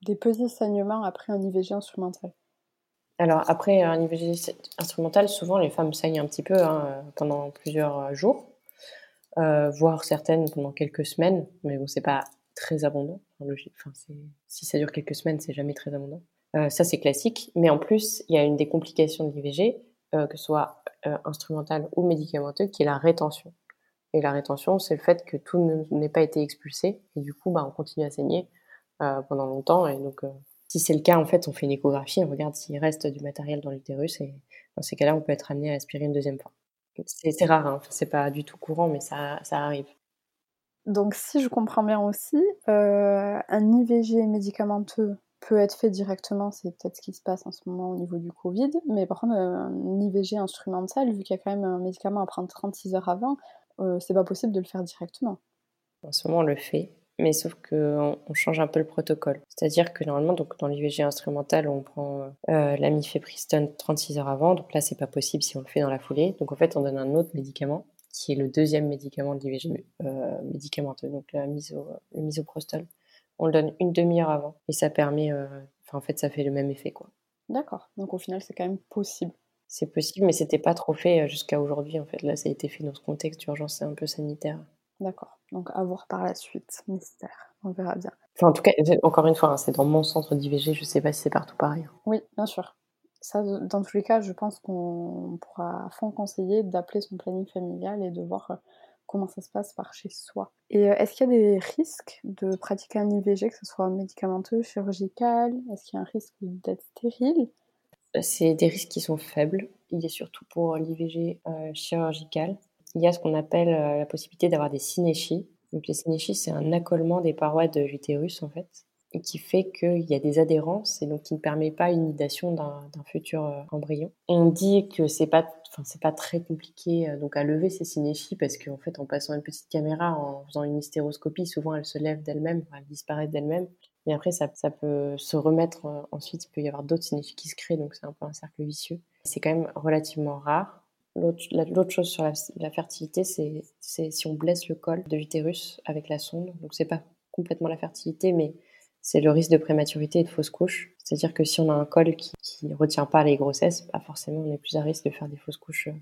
des petits saignements après un IVG instrumental. Alors, après un IVG instrumental, souvent les femmes saignent un petit peu hein, pendant plusieurs jours, euh, voire certaines pendant quelques semaines. Mais bon, c'est pas très abondant. Enfin, si ça dure quelques semaines, c'est jamais très abondant. Euh, ça, c'est classique. Mais en plus, il y a une des complications de l'IVG, euh, que ce soit euh, instrumental ou médicamenteux, qui est la rétention. Et la rétention, c'est le fait que tout n'ait pas été expulsé. Et du coup, bah, on continue à saigner pendant longtemps. Et donc, si c'est le cas, en fait, on fait une échographie, on regarde s'il reste du matériel dans l'utérus. Et dans ces cas-là, on peut être amené à aspirer une deuxième fois. C'est rare, hein. c'est pas du tout courant, mais ça, ça arrive. Donc, si je comprends bien aussi, un IVG médicamenteux peut être fait directement, c'est peut-être ce qui se passe en ce moment au niveau du Covid, mais par contre, un IVG instrumental, vu qu'il y a quand même un médicament à prendre 36 heures avant, euh, c'est pas possible de le faire directement. En ce moment, on le fait, mais sauf qu'on on change un peu le protocole. C'est-à-dire que normalement, donc, dans l'IVG instrumental, on prend euh, l'amifepristone 36 heures avant, donc là, c'est pas possible si on le fait dans la foulée. Donc en fait, on donne un autre médicament qui est le deuxième médicament de l'IVG euh, médicamenteux, donc la miso, le misoprostol on le donne une demi-heure avant. Et ça permet, euh, enfin en fait, ça fait le même effet, quoi. D'accord. Donc au final, c'est quand même possible. C'est possible, mais c'était pas trop fait euh, jusqu'à aujourd'hui. En fait, là, ça a été fait dans ce contexte d'urgence un peu sanitaire. D'accord. Donc à voir par la suite, mystère. On verra bien. Enfin, en tout cas, encore une fois, hein, c'est dans mon centre d'IVG. Je sais pas si c'est partout pareil. Oui, bien sûr. Ça, dans tous les cas, je pense qu'on pourra à fond conseiller d'appeler son planning familial et de voir euh, comment ça se passe par chez soi. Et euh, est-ce qu'il y a des risques de pratiquer un IVG, que ce soit médicamenteux, chirurgical? Est-ce qu'il y a un risque d'être stérile? C'est des risques qui sont faibles. Il a surtout pour l'IVG euh, chirurgical. Il y a ce qu'on appelle euh, la possibilité d'avoir des synéchies. Donc les synéchies, c'est un accolement des parois de l'utérus en fait et qui fait qu'il y a des adhérences et donc qui ne permet pas une nidation d'un futur euh, embryon. On dit que c'est pas, enfin c'est pas très compliqué euh, donc à lever ces synéchies parce qu'en fait en passant une petite caméra, en faisant une hystéroscopie, souvent elle se lève d'elle-même, elle disparaît d'elle-même. Mais après ça, peut se remettre euh, ensuite, il peut y avoir d'autres synéchies qui se créent donc c'est un peu un cercle vicieux. C'est quand même relativement rare. L'autre chose sur la, la fertilité, c'est si on blesse le col de l'utérus avec la sonde. Donc c'est pas complètement la fertilité, mais c'est le risque de prématurité et de fausse couche. C'est-à-dire que si on a un col qui ne retient pas les grossesses, forcément on est plus à risque de faire des fausses couches euh,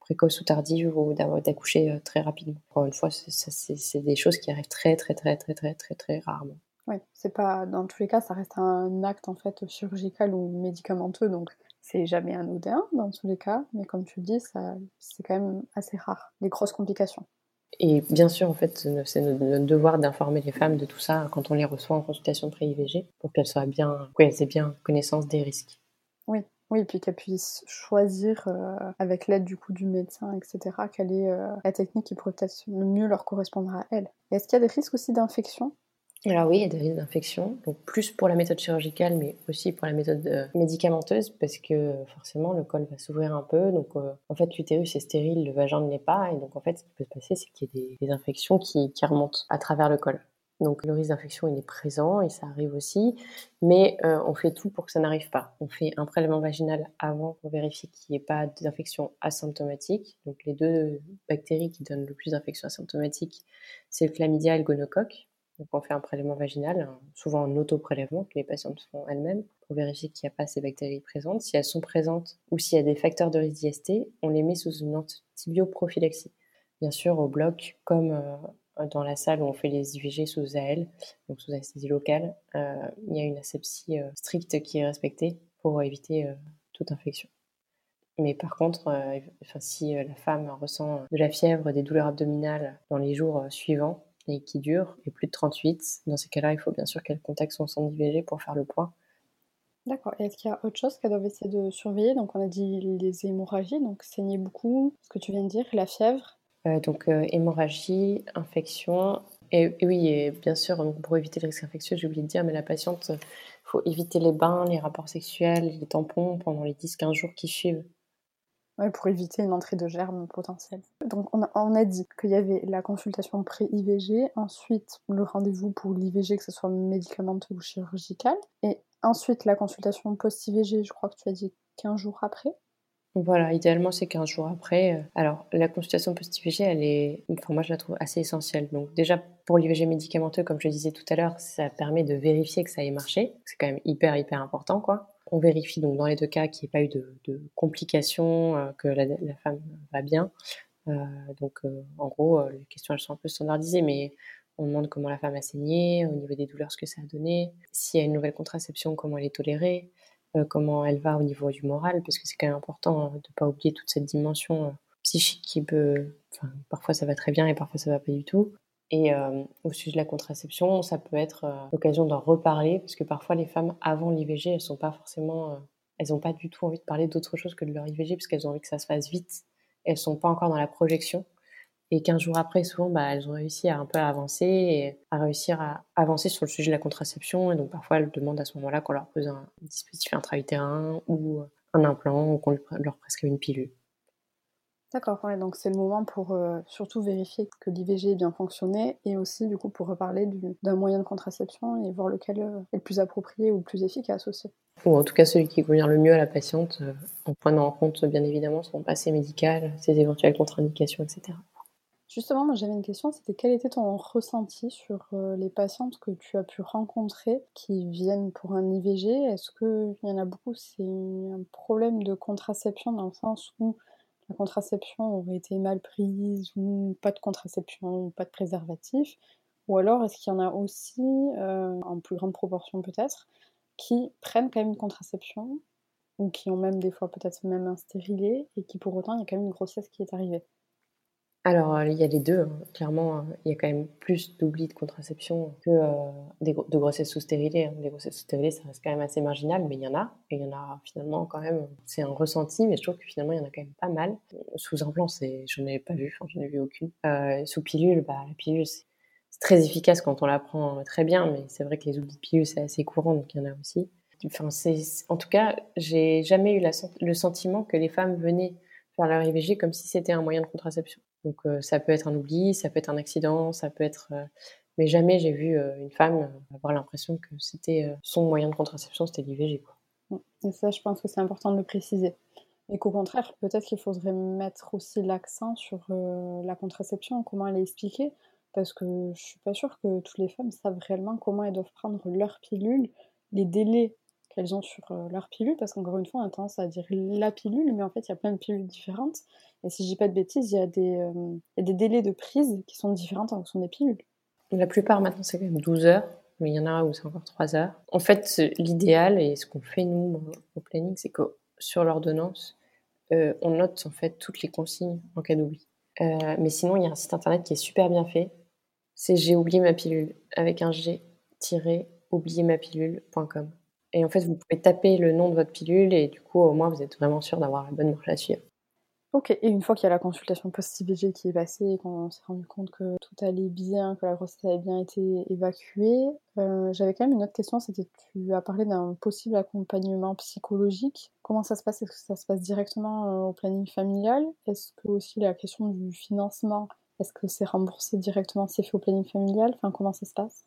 précoces ou tardives ou d'accoucher euh, très rapidement. Encore une fois, c'est des choses qui arrivent très très très très très très très rarement. Oui, c'est pas dans tous les cas, ça reste un acte en fait chirurgical ou médicamenteux, donc c'est jamais anodin dans tous les cas, mais comme tu le dis, c'est quand même assez rare, les grosses complications. Et bien sûr, en fait, c'est notre devoir d'informer les femmes de tout ça quand on les reçoit en consultation pré-IVG pour qu'elles soient bien, qu'elles aient bien connaissance des risques. Oui, oui, puis qu'elles puissent choisir euh, avec l'aide du coup du médecin, etc., quelle est euh, la technique qui pourrait peut-être le mieux leur correspondre à elles. Est-ce qu'il y a des risques aussi d'infection? Alors oui, il y a des risques d'infection, donc plus pour la méthode chirurgicale, mais aussi pour la méthode euh, médicamenteuse, parce que forcément le col va s'ouvrir un peu. Donc euh, en fait, l'utérus est stérile, le vagin ne l'est pas, et donc en fait, ce qui peut se passer, c'est qu'il y a des, infections qui, remontent à travers le col. Donc le risque d'infection, il est présent et ça arrive aussi, mais euh, on fait tout pour que ça n'arrive pas. On fait un prélèvement vaginal avant pour vérifier qu'il n'y ait pas d'infection asymptomatique. Donc les deux bactéries qui donnent le plus d'infections asymptomatiques, c'est le chlamydia et le gonocoque. Donc on fait un prélèvement vaginal, souvent un auto-prélèvement que les patientes font elles-mêmes pour vérifier qu'il n'y a pas ces bactéries présentes. Si elles sont présentes ou s'il y a des facteurs de risque d'IST, on les met sous une antibioprophylaxie. Bien sûr, au bloc, comme euh, dans la salle où on fait les IVG sous AL, donc sous anesthésie locale, euh, il y a une asepsie euh, stricte qui est respectée pour éviter toute infection. Mais par contre, si la femme ressent de la fièvre, des douleurs abdominales dans les jours suivants, et qui dure, et plus de 38. Dans ces cas-là, il faut bien sûr qu'elle contacte son centre d'IVG pour faire le point. D'accord. Et est-ce qu'il y a autre chose qu'elle doit essayer de surveiller? Donc, on a dit les hémorragies, donc saigner beaucoup, ce que tu viens de dire, la fièvre. Euh, donc, euh, hémorragie, infection. Et, oui, et bien sûr, pour éviter les risques infectieux, j'ai oublié de dire, mais la patiente, il faut éviter les bains, les rapports sexuels, les tampons pendant les 10-15 jours qui suivent pour éviter une entrée de germes potentiels. Donc on a, dit qu'il y avait la consultation pré-IVG, ensuite le rendez-vous pour l'IVG, que ce soit médicamenteux ou chirurgical, et ensuite la consultation post-IVG, je crois que tu as dit 15 jours après. Voilà, idéalement c'est 15 jours après. Alors la consultation post-IVG, elle est, enfin moi je la trouve assez essentielle. Donc déjà pour l'IVG médicamenteux, comme je disais tout à l'heure, ça permet de vérifier que ça ait marché. C'est quand même hyper hyper important quoi. On vérifie donc dans les deux cas qu'il n'y ait pas eu de, complications, euh, que la, femme va bien. Euh, donc euh, en gros, les questions elles sont un peu standardisées, mais on demande comment la femme a saigné, au niveau des douleurs, ce que ça a donné, s'il y a une nouvelle contraception, comment elle est tolérée, comment elle va au niveau du moral, parce que c'est quand même important hein, de ne pas oublier toute cette dimension psychique qui peut, parfois ça va très bien et parfois ça va pas du tout. Et euh, au sujet de la contraception, ça peut être euh, l'occasion d'en reparler, parce que parfois les femmes avant l'IVG, elles sont pas forcément, euh, elles n'ont pas du tout envie de parler d'autre chose que de leur IVG, parce qu'elles ont envie que ça se fasse vite. Elles sont pas encore dans la projection. Et 15 jours après, souvent, bah, elles ont réussi à un peu avancer et à réussir à avancer sur le sujet de la contraception. Et donc parfois, elles demandent à ce moment-là qu'on leur pose un dispositif intra-utérin ou un implant ou qu'on leur prescrive une pilule. D'accord, donc c'est le moment pour euh, surtout vérifier que l'IVG est bien fonctionné et aussi du coup pour reparler d'un moyen de contraception et voir lequel euh, est le plus approprié ou le plus efficace aussi. Ou en tout cas celui qui convient le mieux à la patiente euh, en prenant en compte bien évidemment son passé médical, ses éventuelles contre-indications, etc. Justement, moi j'avais une question, c'était quel était ton ressenti sur les patientes que tu as pu rencontrer qui viennent pour un IVG Est-ce qu'il y en a beaucoup, c'est un problème de contraception dans le sens où la contraception aurait été mal prise ou pas de contraception ou pas de préservatif. Ou alors est-ce qu'il y en a aussi, euh, en plus grande proportion peut-être, qui prennent quand même une contraception ou qui ont même des fois peut-être même un stérilet et qui pour autant il y a quand même une grossesse qui est arrivée? Alors, euh, il y a les deux. Hein. Clairement, euh, il y a quand même plus d'oubli de contraception que euh, de grossesses sous stérilées. Hein. Des grossesses sous stérilées, ça reste quand même assez marginal, mais il y en a. Et il y en a finalement quand même. C'est un ressenti, mais je trouve que finalement, il y en a quand même pas mal. Sous implant, j'en ai pas vu, j'en ai vu aucune. sous pilule, bah, la pilule, c'est très efficace quand on la prend très bien, mais c'est vrai que les oublis de pilule, c'est assez courant, donc il y en a aussi. Enfin, en tout cas, j'ai jamais eu le sentiment que les femmes venaient faire leur IVG comme si c'était un moyen de contraception. Donc euh, ça peut être un oubli, ça peut être un accident, ça peut être... Euh, mais jamais j'ai vu euh, une femme avoir l'impression que c'était son moyen de contraception, c'était l'IVG. Et ça, je pense que c'est important de le préciser. Et qu'au contraire, peut-être qu'il faudrait mettre aussi l'accent sur la contraception, comment elle est expliquée, parce que je suis pas sûre que toutes les femmes savent réellement comment elles doivent prendre leur pilule, les délais qu'elles ont sur leur pilule, parce qu'encore une fois, on a tendance à dire la pilule, mais en fait, il y a plein de pilules différentes. Et si je dis pas de bêtises, il y, a des, euh, délais de prise qui sont différents en fonction des pilules. La plupart maintenant, c'est quand même 12 heures, mais il y en a où c'est encore 3 heures. En fait, l'idéal et ce qu'on fait nous au planning, c'est que sur l'ordonnance, euh, on note en fait toutes les consignes en cas d'oubli. Euh, mais sinon, il y a un site internet qui est super bien fait. C'est j'ai oublié ma pilule avec un g-oublier-ma-pilule.com. Et en fait, vous pouvez taper le nom de votre pilule et du coup, au moins, vous êtes vraiment sûr d'avoir la bonne marche à suivre. Ok, et une fois qu'il y a la consultation post-IVG qui est passée et qu'on s'est rendu compte que tout allait bien, que la grossesse avait bien été évacuée, euh, j'avais quand même une autre question, c'était tu as parlé d'un possible accompagnement psychologique. Comment ça se passe? Est-ce que ça se passe directement euh, au planning familial? Est-ce que aussi la question du financement, est-ce que c'est remboursé directement, c'est fait au planning familial? Enfin, comment ça se passe?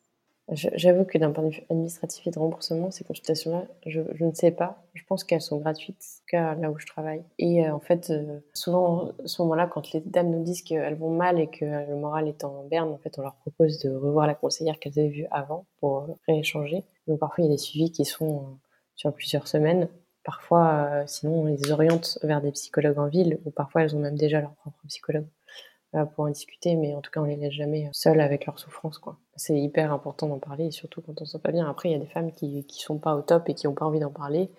J'avoue que d'un point de vue administratif et de remboursement, ces consultations-là, je, ne sais pas. Je pense qu'elles sont gratuites, cas là où je travaille. Et euh, en fait, euh, souvent, à ce moment-là, quand les dames nous disent qu'elles vont mal et que le moral est en berne, en fait, on leur propose de revoir la conseillère qu'elles avaient vue avant pour rééchanger. Donc parfois, il y a des suivis qui sont euh, sur plusieurs semaines. Parfois, sinon, on les oriente vers des psychologues en ville, ou parfois, elles ont même déjà leur propre psychologue pour en discuter, mais en tout cas, on les laisse jamais seules avec leur souffrance, quoi. C'est hyper important d'en parler, surtout quand on se sent pas bien. Après, il y a des femmes qui, qui sont pas au top et qui ont pas envie d'en parler.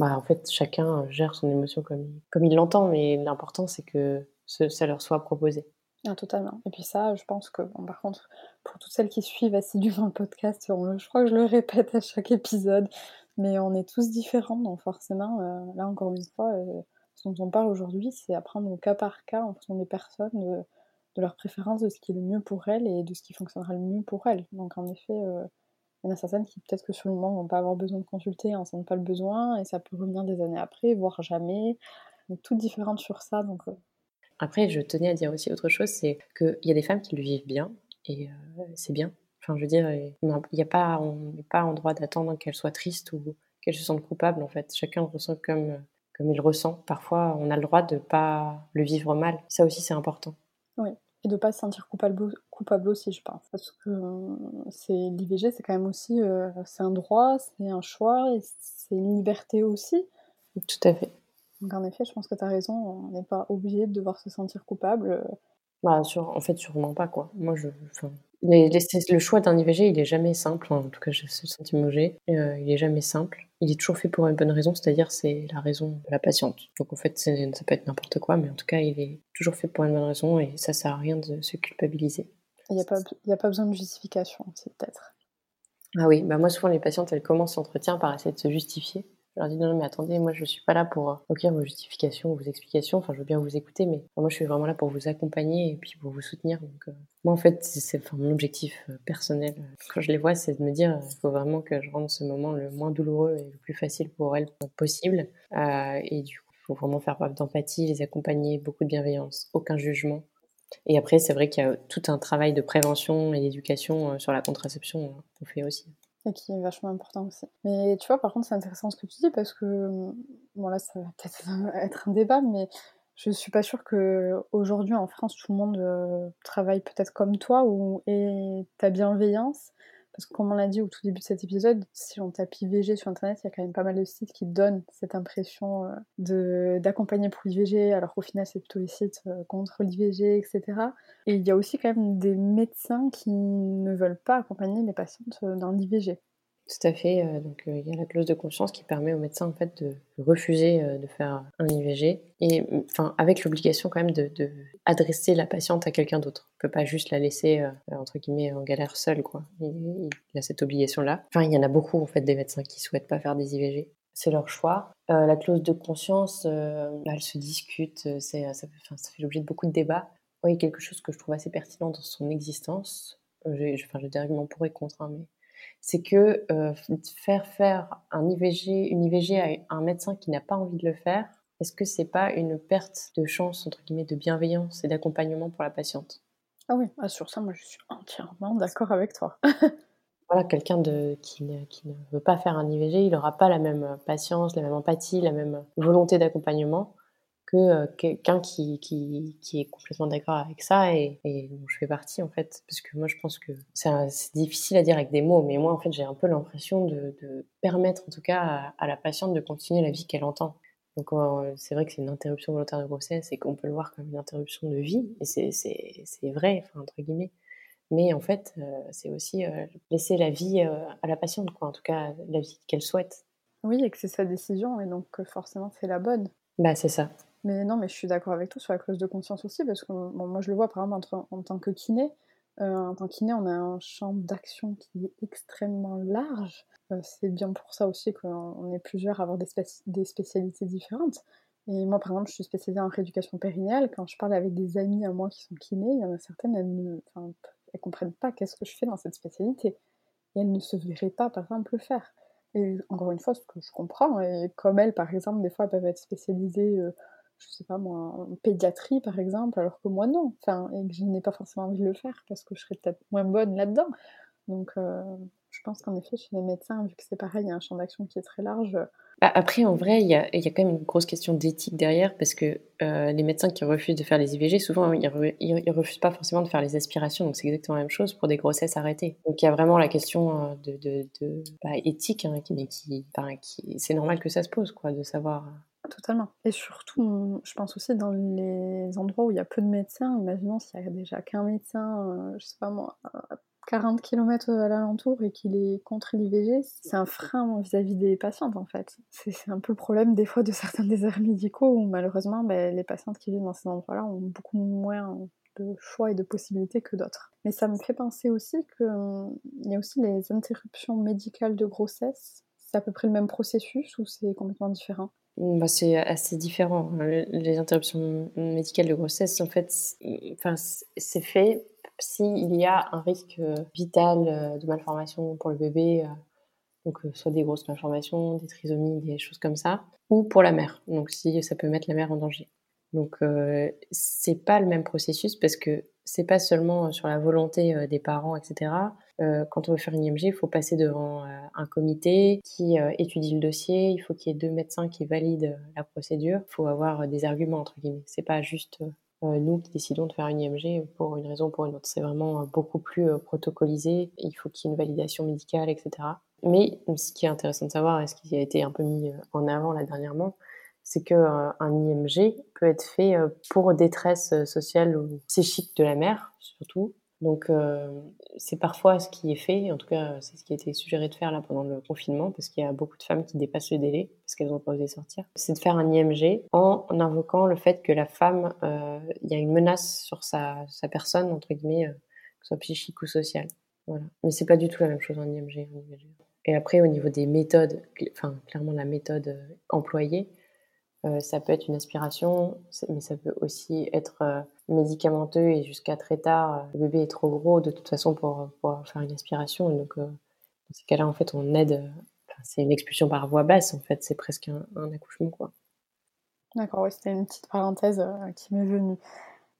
Bah, en fait, chacun gère son émotion comme, comme il l'entend, mais l'important, c'est que ça leur soit proposé. Ah, totalement. Et puis ça, je pense que, par contre, pour toutes celles qui suivent assidûment le podcast, je crois que je le répète à chaque épisode, mais on est tous différents, donc forcément, euh, là encore une fois, euh, ce dont on parle aujourd'hui, c'est apprendre au cas par cas en fonction des personnes leur préférence, de ce qui est le mieux pour elles et de ce qui fonctionnera le mieux pour elles. Donc en effet, euh, il y en a certaines qui peut-être que sur le moment vont pas avoir besoin de consulter, en sentent pas le besoin, et ça peut revenir des années après, voire jamais. On est toutes différentes sur ça. Donc, euh. Après, je tenais à dire aussi autre chose, c'est qu'il y a des femmes qui le vivent bien, et euh, c'est bien. Enfin, je veux dire, il y a pas, on n'est pas en droit d'attendre qu'elles soient tristes ou qu'elles se sentent coupables, en fait. Chacun ressent comme, comme il ressent. Parfois, on a le droit de pas le vivre mal. Ça aussi, c'est important. Et de pas se sentir coupable, coupable aussi, je pense. Parce que euh, c'est l'IVG, c'est quand même aussi, euh, c'est un droit, c'est un choix, et c'est une liberté aussi. Tout à fait. Donc en effet, je pense que tu as raison, on n'est pas obligé de devoir se sentir coupable. Bah, sur, en fait, sûrement pas, quoi. Moi, je, le choix d'un IVG, il est jamais simple. En tout cas, j'ai ce sentiment euh, il est jamais simple. Il est toujours fait pour une bonne raison, c'est-à-dire c'est la raison de la patiente. Donc en fait, ça peut être n'importe quoi, mais en tout cas, il est toujours fait pour une bonne raison et ça sert à rien de se culpabiliser. Il n'y a, pas, a pas besoin de justification, c'est peut-être. Ah oui, bah moi souvent les patientes, elles commencent l'entretien par essayer de se justifier. Je leur dis non, mais attendez, moi je suis pas là pour recueillir vos justifications, vos explications. Enfin, je veux bien vous écouter, mais moi je suis vraiment là pour vous accompagner et puis pour vous soutenir. Donc, euh, moi en fait, c'est mon objectif euh, personnel. Quand je les vois, c'est de me dire, il faut vraiment que je rende ce moment le moins douloureux et le plus facile pour elles possible. Euh, et du coup, il faut vraiment faire preuve d'empathie, les accompagner, beaucoup de bienveillance, aucun jugement. Et après, c'est vrai qu'il y a tout un travail de prévention et d'éducation sur la contraception qu'on fait aussi et qui est vachement important aussi. Mais tu vois, par contre, c'est intéressant ce que tu dis parce que, bon là, ça va peut-être être un débat, mais je suis pas sûre que aujourd'hui en France, tout le monde euh, travaille peut-être comme toi ou et ta bienveillance. Comme on l'a dit au tout début de cet épisode, si on tape IVG sur internet, il y a quand même pas mal de sites qui donnent cette impression euh, d'accompagner pour l'IVG, alors qu'au final c'est plutôt les sites euh, contre l'IVG, etc. Et il y a aussi quand même des médecins qui ne veulent pas accompagner les patientes euh, dans l'IVG. Tout à fait. Euh, donc, euh, il y a la clause de conscience qui permet au médecin en fait de refuser euh, de faire un IVG et enfin avec l'obligation quand même de, la patiente à quelqu'un d'autre. On peut pas juste la laisser entre guillemets en galère seule quoi. Il, y a cette obligation là. Enfin, il y en a beaucoup en fait des médecins qui souhaitent pas faire des IVG. C'est leur choix. la clause de conscience, bah, elle se discute. Ça, fait l'objet de beaucoup de débats. Oui, quelque chose que je trouve assez pertinent dans son existence. enfin, je dirais que pour et contre, hein, mais c'est que euh, faire faire un IVG, une IVG à un médecin qui n'a pas envie de le faire, est-ce que c'est pas une perte de chance, entre guillemets, de bienveillance et d'accompagnement pour la patiente? Ah oui, ah, sur ça, moi je suis entièrement d'accord avec toi. voilà, quelqu'un de, qui, ne, qui ne veut pas faire un IVG, il n'aura pas la même patience, la même empathie, la même volonté d'accompagnement que euh, quelqu'un qui, qui, qui, est complètement d'accord avec ça et, et dont je fais partie en fait. Parce que moi je pense que c'est difficile à dire avec des mots mais moi en fait j'ai un peu l'impression de, de, permettre en tout cas à, la patiente de continuer la vie qu'elle entend. Donc euh, c'est vrai que c'est une interruption volontaire de grossesse et qu'on peut le voir comme une interruption de vie et c'est vrai enfin, entre guillemets. Mais en fait euh, c'est aussi laisser la vie à la patiente quoi en tout cas la vie qu'elle souhaite. Oui et que c'est sa décision et donc forcément c'est la bonne. Bah c'est ça mais non, mais je suis d'accord avec toi sur la clause de conscience aussi, parce que moi je le vois par exemple en, tant que kiné. Euh, en tant que kiné, on a un champ d'action qui est extrêmement large. Euh, c'est bien pour ça aussi qu'on est plusieurs à avoir des, spécialités différentes. Et moi, par exemple, je suis spécialisée en rééducation périnéale. Quand je parle avec des amis à moi qui sont kinés, il y en a certaines, elles ne elles comprennent pas qu'est-ce que je fais dans cette spécialité. Et elles ne se verraient pas, par exemple, le faire. Et encore une fois, ce que je comprends, et comme elles, par exemple, des fois, elles peuvent être spécialisées, euh, je sais pas moi, en pédiatrie, par exemple, alors que moi, non. Enfin, et que je n'ai pas forcément envie de le faire parce que je serais peut-être moins bonne là-dedans. Donc, euh, je pense qu'en effet, chez les médecins, vu que c'est pareil, il y a un champ d'action qui est très large. Bah, après, en vrai, il y a, quand même une grosse question d'éthique derrière, parce que euh, les médecins qui refusent de faire les IVG, souvent, ils, ne refusent pas forcément de faire les aspirations, donc c'est exactement la même chose pour des grossesses arrêtées. Donc il y a vraiment la question euh, de, de, bah, éthique, hein, qui, mais qui, qui c'est normal que ça se pose, quoi, de savoir. Euh. Totalement. Et surtout, je pense aussi dans les endroits où il y a peu de médecins, imaginons s'il y a déjà qu'un médecin, je sais pas moi, 40 km à l'alentour et qu'il est contre l'IVG, c'est un frein vis-à-vis des patientes en fait. C'est un peu le problème des fois de certains déserts médicaux où malheureusement ben, les patientes qui vivent dans ces endroits-là ont beaucoup moins de choix et de possibilités que d'autres. Mais ça me fait penser aussi qu'il y a aussi les interruptions médicales de grossesse. C'est à peu près le même processus ou c'est complètement différent? Bah, c'est assez différent. Les interruptions médicales de grossesse, en fait, enfin, c'est fait s'il y a un risque euh, vital euh, de malformation pour le bébé, euh, donc soit des grosses malformations, des trisomies, des choses comme ça, ou pour la mère, donc si ça peut mettre la mère en danger. Donc c'est pas le même processus parce que c'est pas seulement sur la volonté des parents, etc. quand on veut faire une IMG, il faut passer devant un comité qui étudie le dossier. Il faut qu'il y ait deux médecins qui valident la procédure. Il faut avoir des arguments entre guillemets. C'est pas juste euh, nous qui décidons de faire une IMG pour une raison ou pour une autre. C'est vraiment euh, beaucoup plus euh, protocolisé. Il faut qu'il y ait une validation médicale, etc. Mais ce qui est intéressant de savoir, et ce qui a été un peu mis en avant là dernièrement, c'est qu'un IMG peut être fait pour détresse sociale ou psychique de la mère, surtout, donc euh, c'est parfois ce qui est fait, en tout cas c'est ce qui a été suggéré de faire là pendant le confinement, parce qu'il y a beaucoup de femmes qui dépassent le délai parce qu'elles n'ont pas osé sortir. C'est de faire un IMG en, invoquant le fait que la femme, euh, il y a une menace sur sa, sa personne entre guillemets, euh, que ce soit psychique ou sociale. Voilà. Mais c'est pas du tout la même chose en IMG. Et après au niveau des méthodes, enfin clairement la méthode employée, euh, ça peut être une aspiration, mais ça peut aussi être euh, médicamenteux et jusqu'à très tard, euh, le bébé est trop gros de toute façon pour pouvoir faire une aspiration. donc, dans ces cas-là, en fait, on aide. c'est une expulsion par voie basse, en fait, c'est presque un, accouchement, quoi. D'accord, oui, c'était une petite parenthèse qui m'est venue.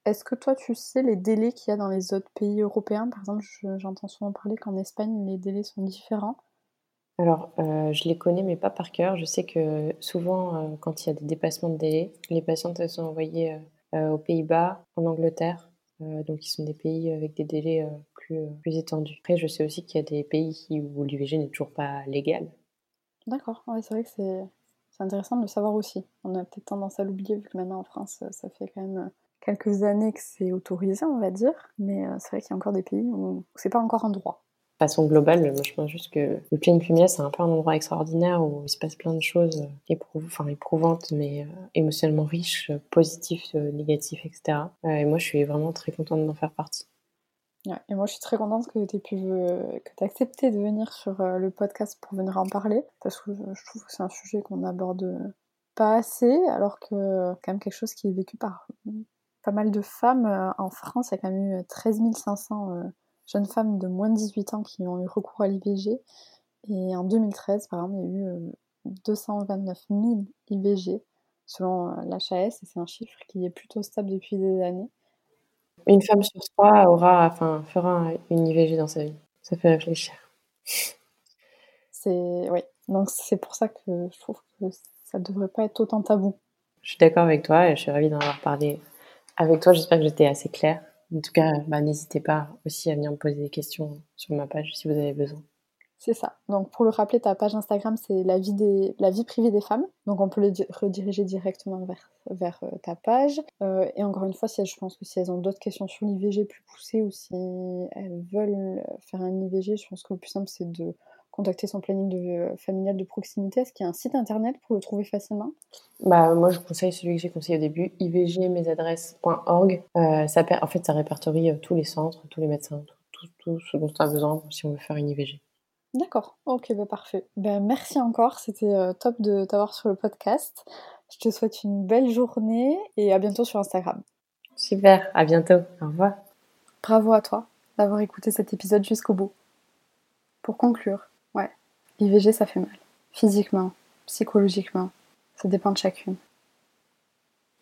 Est-ce que toi, tu sais les délais qu'il y a dans les autres pays européens? Par exemple, j'entends souvent parler qu'en Espagne, les délais sont différents. Alors, euh, je les connais, mais pas par cœur. Je sais que souvent, euh, quand il y a des dépassements de délai, les patientes sont envoyées euh, aux Pays-Bas, en Angleterre, donc qui sont des pays avec des délais plus, étendus. Après, je sais aussi qu'il y a des pays où l'IVG n'est toujours pas légal. D'accord, c'est vrai que c'est intéressant de le savoir aussi. On a peut-être tendance à l'oublier, vu que maintenant en France, ça fait quand même quelques années que c'est autorisé, on va dire. Mais c'est vrai qu'il y a encore des pays où c'est pas encore un droit façon globale, moi je pense juste que le Plein Fumier, c'est un peu un endroit extraordinaire où il se passe plein de choses enfin, éprouvantes, mais euh, émotionnellement riches, positifs, euh, négatifs, etc. Euh, et moi, je suis vraiment très contente d'en faire partie. et moi, je suis très contente que tu aies pu, que tu accepté de venir sur le podcast pour venir en parler, parce que je trouve que c'est un sujet qu'on aborde pas assez, alors que quand même quelque chose qui est vécu par pas mal de femmes en France. Il y a quand même eu 13 500 jeunes femmes de moins de 18 ans qui ont eu recours à l'IVG. Et en 2013, par exemple, il y a eu 229 000 IVG selon euh, l'HAS, et c'est un chiffre qui est plutôt stable depuis des années. Une femme sur trois aura, enfin, fera une IVG dans sa vie. Ça fait réfléchir. C'est, oui. Donc c'est pour ça que je trouve que ça ne devrait pas être autant tabou. Je suis d'accord avec toi et je suis ravie d'en avoir parlé avec toi. J'espère que j'étais assez claire. En tout cas, bah, n'hésitez pas aussi à venir me poser des questions sur ma page si vous avez besoin. C'est ça. Donc pour le rappeler, ta page Instagram, c'est la vie, des... la vie privée des femmes. Donc on peut le rediriger directement vers, vers euh, ta page. Euh, et encore une fois, si je pense que si elles ont d'autres questions sur l'IVG plus poussées ou si elles veulent faire un IVG, je pense que le plus simple c'est de contacter son planning de, euh, familial de proximité Est-ce qu'il y a un site internet pour le trouver facilement? Bah, Moi, je conseille celui que j'ai conseillé au début, ivgmesadresses.org. Euh, ça, en fait, ça répertorie euh, tous les centres, tous les médecins, tout, tout, ce dont on a besoin si on veut faire une IVG. D'accord, ok, bah parfait. Ben, merci encore, c'était top de t'avoir sur le podcast. Je te souhaite une belle journée et à bientôt sur Instagram. Super, à bientôt. Au revoir. Bravo à toi d'avoir écouté cet épisode jusqu'au bout. Pour conclure, l'IVG ça fait mal. Physiquement, psychologiquement, ça dépend de chacune.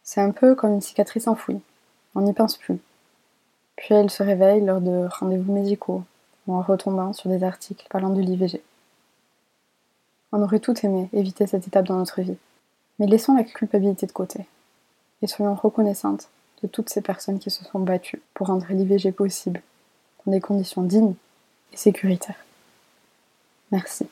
C'est un peu comme une cicatrice enfouie. On n'y pense plus. Puis elle se réveille lors de rendez-vous médicaux ou en retombant sur des articles parlant de l'IVG. On aurait tout aimé éviter cette étape dans notre vie. Mais laissons la culpabilité de côté et soyons reconnaissantes de toutes ces personnes qui se sont battues pour rendre l'IVG possible dans des conditions dignes et sécuritaires. Merci.